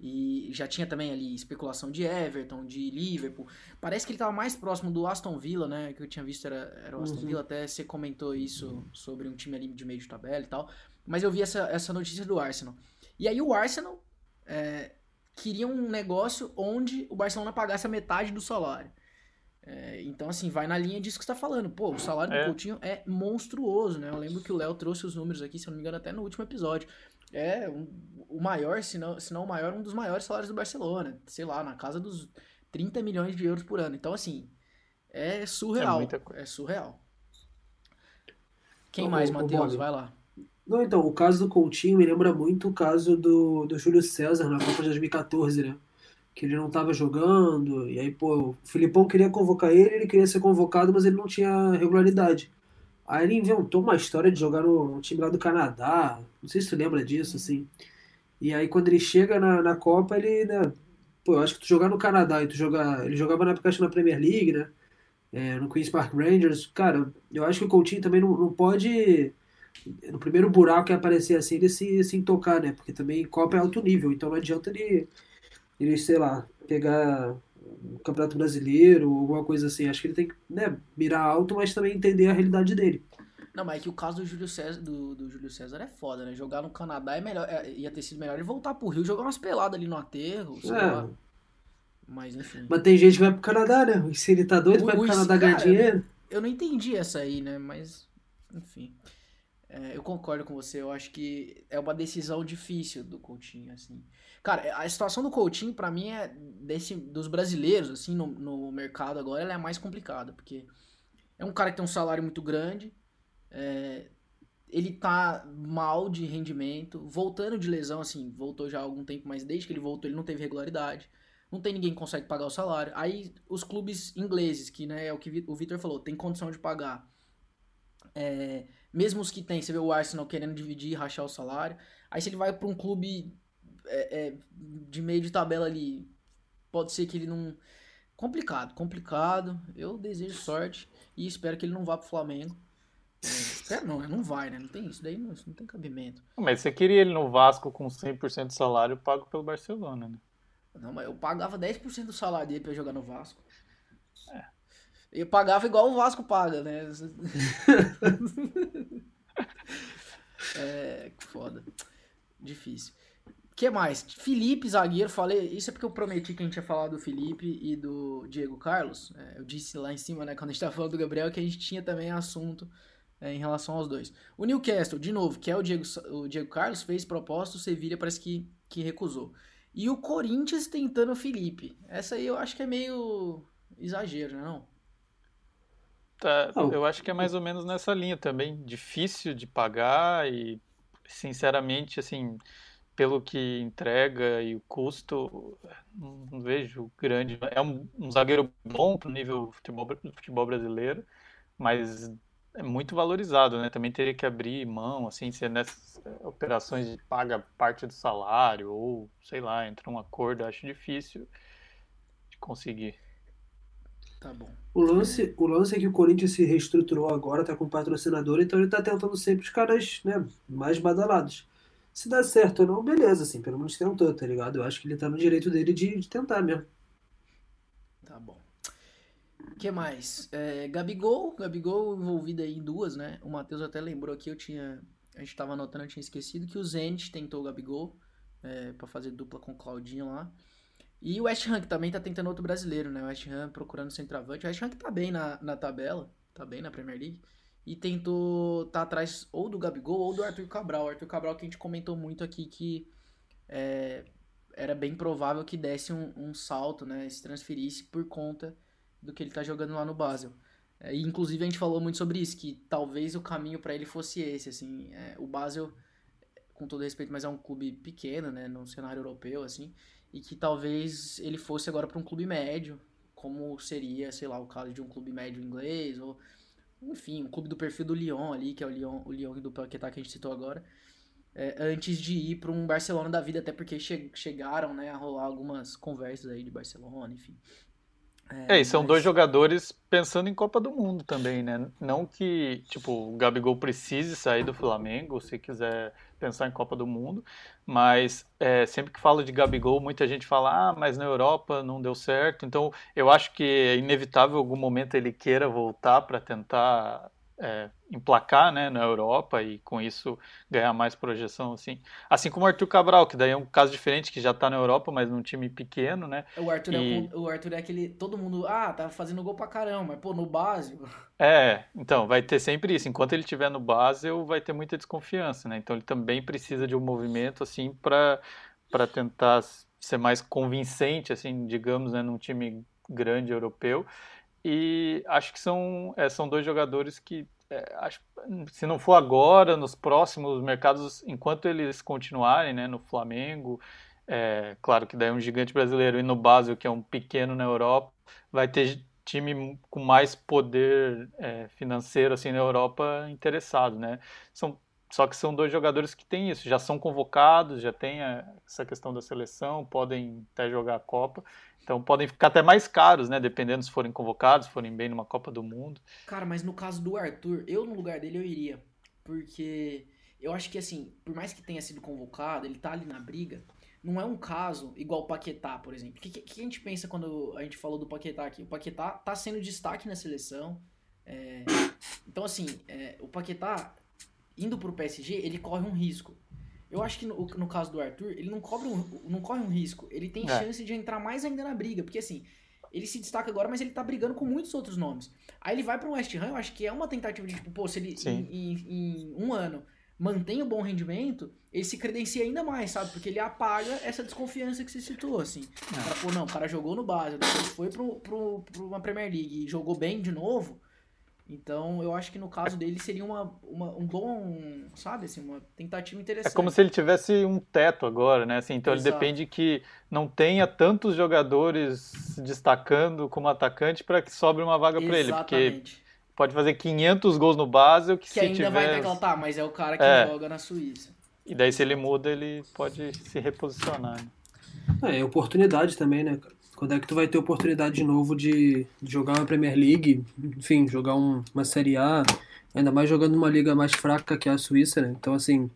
S1: E já tinha também ali especulação de Everton, de Liverpool. Parece que ele estava mais próximo do Aston Villa, né? Que eu tinha visto era, era o Aston uhum. Villa. Até você comentou isso sobre um time ali de meio de tabela e tal. Mas eu vi essa, essa notícia do Arsenal. E aí o Arsenal é, queria um negócio onde o Barcelona pagasse a metade do salário. É, então, assim, vai na linha disso que você tá falando. Pô, o salário é. do Coutinho é monstruoso, né? Eu lembro que o Léo trouxe os números aqui, se eu não me engano, até no último episódio é um, o maior, se não, se não o maior, um dos maiores salários do Barcelona. Sei lá, na casa dos 30 milhões de euros por ano. Então, assim, é surreal. É, é surreal. Quem então, mais, Matheus? Vai lá.
S2: Não, então, o caso do Coutinho me lembra muito o caso do, do Júlio César na Copa de 2014, né? Que ele não estava jogando, e aí, pô, o Filipão queria convocar ele, ele queria ser convocado, mas ele não tinha regularidade. Aí ele inventou uma história de jogar no, no time lá do Canadá. Não sei se tu lembra disso, assim. E aí quando ele chega na, na Copa, ele, né? Pô, eu acho que tu jogar no Canadá e tu jogar. Ele jogava na época na Premier League, né? É, no Queen's Park Rangers. Cara, eu acho que o Coutinho também não, não pode. No primeiro buraco que aparecer assim, ele se, se tocar, né? Porque também Copa é alto nível, então não adianta ele, ele sei lá, pegar o Campeonato Brasileiro ou alguma coisa assim. Acho que ele tem que né, mirar alto, mas também entender a realidade dele.
S1: Não, mas é que o caso do Júlio César, do, do Júlio César é foda, né? Jogar no Canadá é melhor, é, ia ter sido melhor ele voltar pro Rio jogar umas peladas ali no aterro, sei é. lá. Mas enfim.
S2: Mas tem gente que vai pro Canadá, né? Se ele tá doido, o, vai pro Canadá ganhar dinheiro.
S1: Eu não entendi essa aí, né? Mas, enfim. É, eu concordo com você, eu acho que é uma decisão difícil do Coutinho, assim. Cara, a situação do Coutinho, para mim, é desse, dos brasileiros, assim, no, no mercado agora, ela é mais complicada, porque é um cara que tem um salário muito grande, é, ele tá mal de rendimento, voltando de lesão, assim, voltou já há algum tempo, mas desde que ele voltou ele não teve regularidade. Não tem ninguém que consegue pagar o salário. Aí os clubes ingleses, que né, é o que o Vitor falou, tem condição de pagar. É, mesmo os que tem, você vê o Arsenal querendo dividir, rachar o salário. Aí se ele vai para um clube é, é, de meio de tabela ali, pode ser que ele não. Complicado, complicado. Eu desejo sorte e espero que ele não vá pro Flamengo. É, espero não, né? Não vai, né? Não tem isso, daí não, isso não tem cabimento.
S3: Mas você queria ele no Vasco com 100% de salário pago pelo Barcelona, né?
S1: Não, mas eu pagava 10% do salário dele pra jogar no Vasco. Eu pagava igual o Vasco paga, né? (laughs) é, que foda. Difícil que mais? Felipe, zagueiro, falei. Isso é porque eu prometi que a gente ia falar do Felipe e do Diego Carlos. É, eu disse lá em cima, né, quando a gente tava falando do Gabriel, que a gente tinha também assunto é, em relação aos dois. O Newcastle, de novo, que é o Diego, o Diego Carlos, fez proposta, o Sevilha parece que, que recusou. E o Corinthians tentando o Felipe. Essa aí eu acho que é meio exagero, não? É
S3: tá, eu acho que é mais ou menos nessa linha também. Difícil de pagar e, sinceramente, assim pelo que entrega e o custo, não vejo grande. É um, um zagueiro bom para o nível futebol, futebol brasileiro, mas é muito valorizado, né? Também teria que abrir mão, assim, se é nessas operações de paga parte do salário ou, sei lá, entra um acordo, acho difícil de conseguir.
S1: Tá bom.
S2: O lance, o lance é que o Corinthians se reestruturou agora, tá com patrocinador, então ele tá tentando sempre os caras, né, mais badalados. Se dá certo ou não, beleza, assim, pelo menos tentou, tá ligado? Eu acho que ele tá no direito dele de, de tentar mesmo.
S1: Tá bom. O que mais? É, Gabigol, Gabigol envolvido aí em duas, né? O Matheus até lembrou aqui, eu tinha. A gente tava anotando, eu tinha esquecido que o Zenit tentou o Gabigol é, para fazer dupla com o Claudinho lá. E o West Ham também tá tentando outro brasileiro, né? O West Ham procurando centroavante. O West Ham que tá bem na, na tabela, tá bem na Premier League e tentou tá atrás ou do Gabigol ou do Arthur Cabral. O Arthur Cabral que a gente comentou muito aqui que é, era bem provável que desse um, um, salto, né, se transferisse por conta do que ele está jogando lá no Basel. É, e inclusive a gente falou muito sobre isso, que talvez o caminho para ele fosse esse, assim, é, o Basel, com todo respeito, mas é um clube pequeno, né, no cenário europeu, assim, e que talvez ele fosse agora para um clube médio, como seria, sei lá, o caso de um clube médio inglês, ou enfim, o clube do perfil do Lyon ali, que é o Lyon, o Lyon do Paquetá que a gente citou agora, é, antes de ir para um Barcelona da vida, até porque che chegaram né, a rolar algumas conversas aí de Barcelona, enfim.
S3: É, é, e são mas... dois jogadores pensando em Copa do Mundo também, né? Não que, tipo, o Gabigol precise sair do Flamengo se quiser pensar em Copa do Mundo, mas é, sempre que falo de Gabigol, muita gente fala, ah, mas na Europa não deu certo, então eu acho que é inevitável algum momento ele queira voltar para tentar é, emplacar né, na Europa e com isso ganhar mais projeção assim. Assim como o Arthur Cabral que daí é um caso diferente que já está na Europa mas num time pequeno né?
S1: O Arthur, é e... é, o Arthur é aquele todo mundo ah tá fazendo gol pra caramba mas pô no básico. (laughs)
S3: É então vai ter sempre isso. Enquanto ele estiver no básico vai ter muita desconfiança né? Então ele também precisa de um movimento assim para para tentar ser mais convincente assim digamos né num time grande europeu e acho que são, é, são dois jogadores que, é, acho, se não for agora, nos próximos mercados, enquanto eles continuarem né, no Flamengo, é, claro que daí é um gigante brasileiro, e no Basel, que é um pequeno na Europa, vai ter time com mais poder é, financeiro assim na Europa interessado, né? São só que são dois jogadores que têm isso, já são convocados, já tem essa questão da seleção, podem até jogar a Copa. Então podem ficar até mais caros, né? Dependendo se forem convocados, forem bem numa Copa do Mundo.
S1: Cara, mas no caso do Arthur, eu no lugar dele eu iria. Porque eu acho que assim, por mais que tenha sido convocado, ele tá ali na briga. Não é um caso igual o Paquetá, por exemplo. O que, que, a gente pensa quando a gente falou do Paquetá aqui? O Paquetá tá sendo destaque na seleção. É... Então, assim, é... o Paquetá, indo pro PSG, ele corre um risco. Eu acho que no, no caso do Arthur, ele não, cobre um, não corre um risco. Ele tem é. chance de entrar mais ainda na briga. Porque assim, ele se destaca agora, mas ele tá brigando com muitos outros nomes. Aí ele vai para o West Ham, eu acho que é uma tentativa de, tipo, pô, se ele em, em, em, um ano mantém o bom rendimento, ele se credencia ainda mais, sabe? Porque ele apaga essa desconfiança que você citou, assim. É. Cara, pô, não, o cara jogou no base, depois foi pro, pro, pro uma Premier League e jogou bem de novo. Então, eu acho que no caso dele seria uma, uma, um bom, sabe, assim, uma tentativa interessante.
S3: É como se ele tivesse um teto agora, né? Assim, então Exato. ele depende que não tenha tantos jogadores destacando como atacante para que sobre uma vaga para ele, porque pode fazer 500 gols no base, o que, que se
S1: ainda
S3: tiver...
S1: vai declarar, tá, mas é o cara que é. joga na Suíça.
S3: E daí se ele muda, ele pode se reposicionar.
S2: Né? É, oportunidade também, né, cara? Quando é que tu vai ter oportunidade de novo de, jogar uma Premier League, enfim, jogar um, uma Série A, ainda mais jogando numa liga mais fraca que a Suíça, né? Então, assim,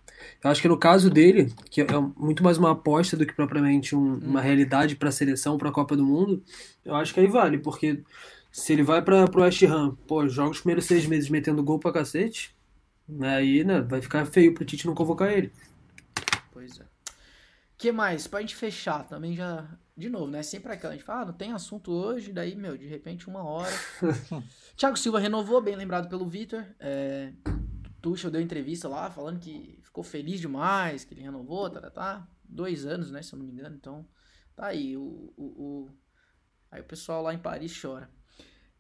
S2: eu acho que no caso dele, que é muito mais uma aposta do que propriamente um, uma hum. realidade para a seleção, para a Copa do Mundo, eu acho que aí vale, porque se ele vai para o West Ham, pô, joga os primeiros seis meses metendo gol pra cacete, aí, né, vai ficar feio pro Tite não convocar ele.
S1: Pois é. Que mais? Pra gente fechar, também já de novo, né? Sempre aquela, a gente fala, ah, não tem assunto hoje, daí, meu, de repente uma hora. (laughs) Thiago Silva renovou, bem lembrado pelo Vitor. É, Tuchel deu entrevista lá, falando que ficou feliz demais, que ele renovou, tá, tá, tá. Dois anos, né, se eu não me engano, então tá aí, o, o, o... aí o pessoal lá em Paris chora.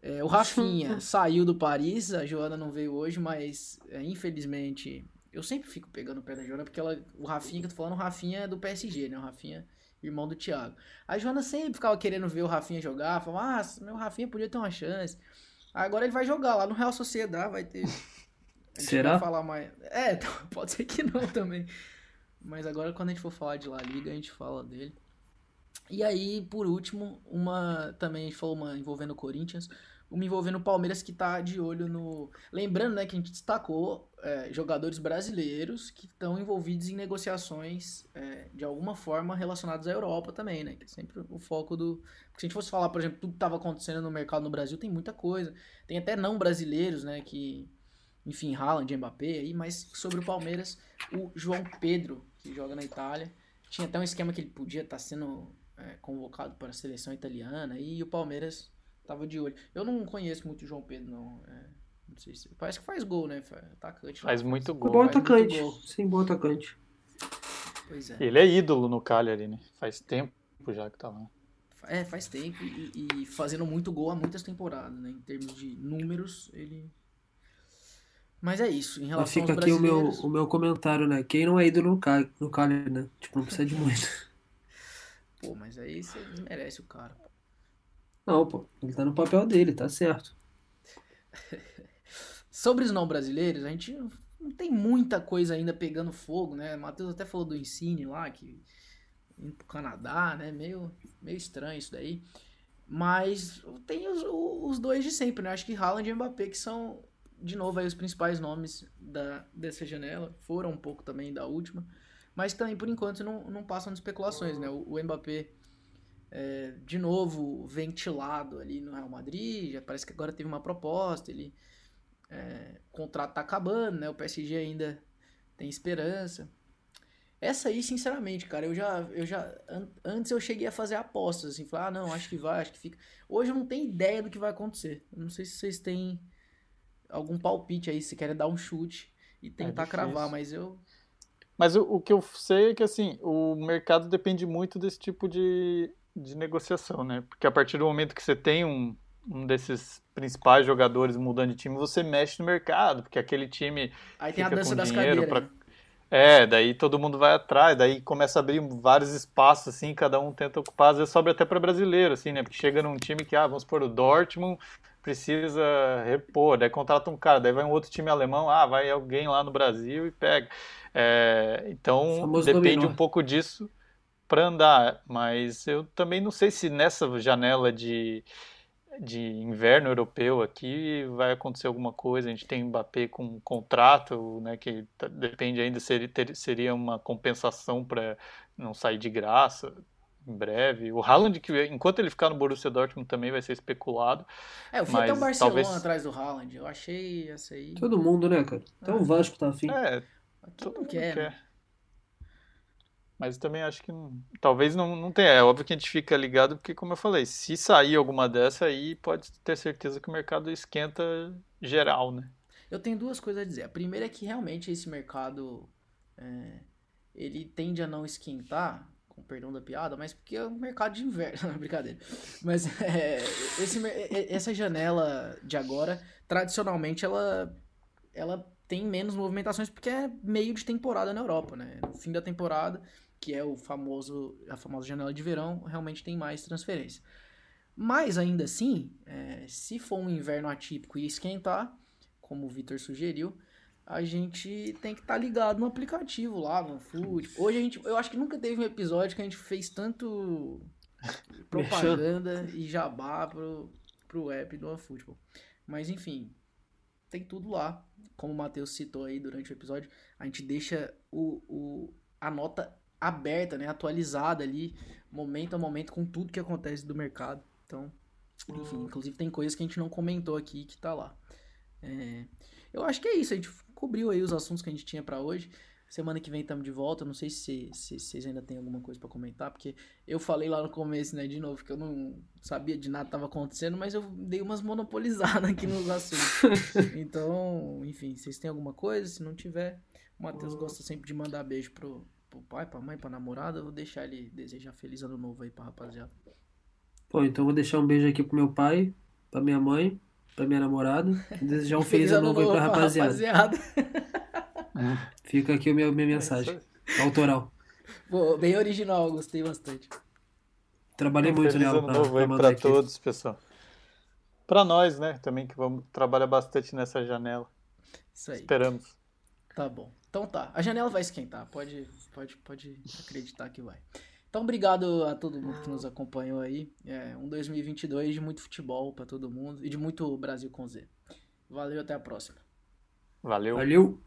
S1: É, o Rafinha (laughs) saiu do Paris, a Joana não veio hoje, mas é, infelizmente eu sempre fico pegando o pé da Joana, porque ela, o Rafinha que eu tô falando, o Rafinha é do PSG, né? O Rafinha irmão do Thiago. A Joana sempre ficava querendo ver o Rafinha jogar, falava, ah, meu Rafinha podia ter uma chance. Agora ele vai jogar lá no Real Sociedade, vai ter.
S2: Será?
S1: Falar mais. É, (laughs) pode ser que não também. Mas agora quando a gente for falar de La Liga, a gente fala dele. E aí, por último, uma também a gente falou uma envolvendo o Corinthians me envolvendo o Palmeiras que tá de olho no. Lembrando, né, que a gente destacou é, jogadores brasileiros que estão envolvidos em negociações é, de alguma forma relacionadas à Europa também, né? Que é sempre o foco do. Porque se a gente fosse falar, por exemplo, tudo que estava acontecendo no mercado no Brasil, tem muita coisa. Tem até não brasileiros, né? Que. Enfim, Haaland, Mbappé aí, mas sobre o Palmeiras, o João Pedro, que joga na Itália, tinha até um esquema que ele podia estar tá sendo é, convocado para a seleção italiana e o Palmeiras Tava de olho. Eu não conheço muito o João Pedro, não. É, não sei se. Parece que faz gol, né? Atacante.
S3: Faz muito gol.
S2: Bom atacante. Gol. Sim, bom atacante.
S1: Pois é.
S3: Ele é ídolo no Cagliari, né? Faz tempo já que tá lá.
S1: É, faz tempo e, e fazendo muito gol há muitas temporadas, né? Em termos de números, ele. Mas é isso. Em relação
S2: Mas fica aqui o meu, o meu comentário, né? Quem não é ídolo no, Cal no Cagliari, né? Tipo, não precisa de muito. (laughs)
S1: Pô, mas aí você desmerece o cara.
S2: Não, pô, ele tá no papel dele, tá certo. (laughs)
S1: Sobre os não brasileiros, a gente não tem muita coisa ainda pegando fogo, né? Matheus até falou do Ensine lá, que indo pro Canadá, né? Meio, meio estranho isso daí. Mas tem os, os dois de sempre, né? Acho que Haaland e Mbappé, que são, de novo, aí os principais nomes da, dessa janela. Foram um pouco também da última. Mas também, por enquanto, não, não passam de especulações, né? O, o Mbappé é, de novo ventilado ali no Real Madrid. Já parece que agora teve uma proposta. Ele, é, o contrato tá acabando, né? O PSG ainda tem esperança. Essa aí, sinceramente, cara, eu já, eu já antes eu cheguei a fazer apostas assim, falar, ah, não, acho que vai, acho que fica. Hoje eu não tenho ideia do que vai acontecer. Eu não sei se vocês têm algum palpite aí, se querem dar um chute e tentar é cravar, mas eu
S3: mas o, o que eu sei é que assim, o mercado depende muito desse tipo de de negociação, né? Porque a partir do momento que você tem um, um desses principais jogadores mudando de time, você mexe no mercado, porque aquele time
S1: Aí tem a dança das cadeiras. Pra... Né?
S3: É, daí todo mundo vai atrás, daí começa a abrir vários espaços, assim, cada um tenta ocupar, às vezes sobra até para brasileiro, assim, né? Porque chega num time que, ah, vamos por o Dortmund, precisa repor, daí contrata um cara, daí vai um outro time alemão, ah, vai alguém lá no Brasil e pega. É, então, depende dominó. um pouco disso para andar, mas eu também não sei se nessa janela de, de inverno europeu aqui vai acontecer alguma coisa. A gente tem Mbappé com um contrato, né, que tá, depende ainda seria ter, seria uma compensação para não sair de graça em breve. O Haaland, que enquanto ele ficar no Borussia Dortmund também vai ser especulado.
S1: É, eu fui até o Barcelona talvez... atrás do Haaland. Eu achei essa aí.
S2: Todo mundo, né, cara? Até o Vasco tá afim.
S3: É,
S1: todo mundo quer. quer. Né?
S3: Mas também acho que talvez não, não tenha. É óbvio que a gente fica ligado, porque, como eu falei, se sair alguma dessa aí, pode ter certeza que o mercado esquenta geral, né?
S1: Eu tenho duas coisas a dizer. A primeira é que realmente esse mercado é, ele tende a não esquentar com perdão da piada, mas porque é um mercado de inverno, (laughs) brincadeira. Mas é, esse, essa janela de agora, tradicionalmente, ela, ela tem menos movimentações porque é meio de temporada na Europa, né? No fim da temporada, que é o famoso, a famosa janela de verão, realmente tem mais transferência. Mas ainda assim, é, se for um inverno atípico e esquentar, como o Vitor sugeriu, a gente tem que estar tá ligado no aplicativo lá, no Food. Hoje a gente, eu acho que nunca teve um episódio que a gente fez tanto (laughs) propaganda e jabá pro, pro app do OneFootball. Mas enfim, tem tudo lá. Como o Matheus citou aí durante o episódio, a gente deixa o, o, a nota aberta, né, atualizada ali, momento a momento, com tudo que acontece do mercado. Então, enfim, hum. inclusive tem coisas que a gente não comentou aqui que tá lá. É, eu acho que é isso, a gente cobriu aí os assuntos que a gente tinha para hoje. Semana que vem estamos de volta. Não sei se, se, se vocês ainda têm alguma coisa para comentar, porque eu falei lá no começo, né, de novo, que eu não sabia de nada que estava acontecendo, mas eu dei umas monopolizadas aqui nos assuntos. (laughs) então, enfim, vocês têm alguma coisa? Se não tiver, o Matheus gosta sempre de mandar beijo pro, pro pai, pra mãe, pra namorada. Eu vou deixar ele desejar feliz ano novo aí pra rapaziada.
S2: Bom, então vou deixar um beijo aqui pro meu pai, pra minha mãe, pra minha namorada. Desejar um (laughs) feliz, feliz ano novo aí pra rapaziada. rapaziada. (laughs) (laughs) Fica aqui a minha, minha mensagem. Autoral.
S1: Pô, bem original, gostei bastante.
S2: Trabalhei um muito
S3: nela. Pra, novo aí pra, pra todos, pessoal. Pra nós, né? Também que vamos trabalhar bastante nessa janela.
S1: Isso aí.
S3: Esperamos.
S1: Tá bom. Então tá. A janela vai esquentar. Pode, pode, pode acreditar que vai. Então, obrigado a todo mundo que nos acompanhou aí. É um 2022 de muito futebol para todo mundo e de muito Brasil com Z. Valeu, até a próxima.
S3: Valeu.
S2: Valeu.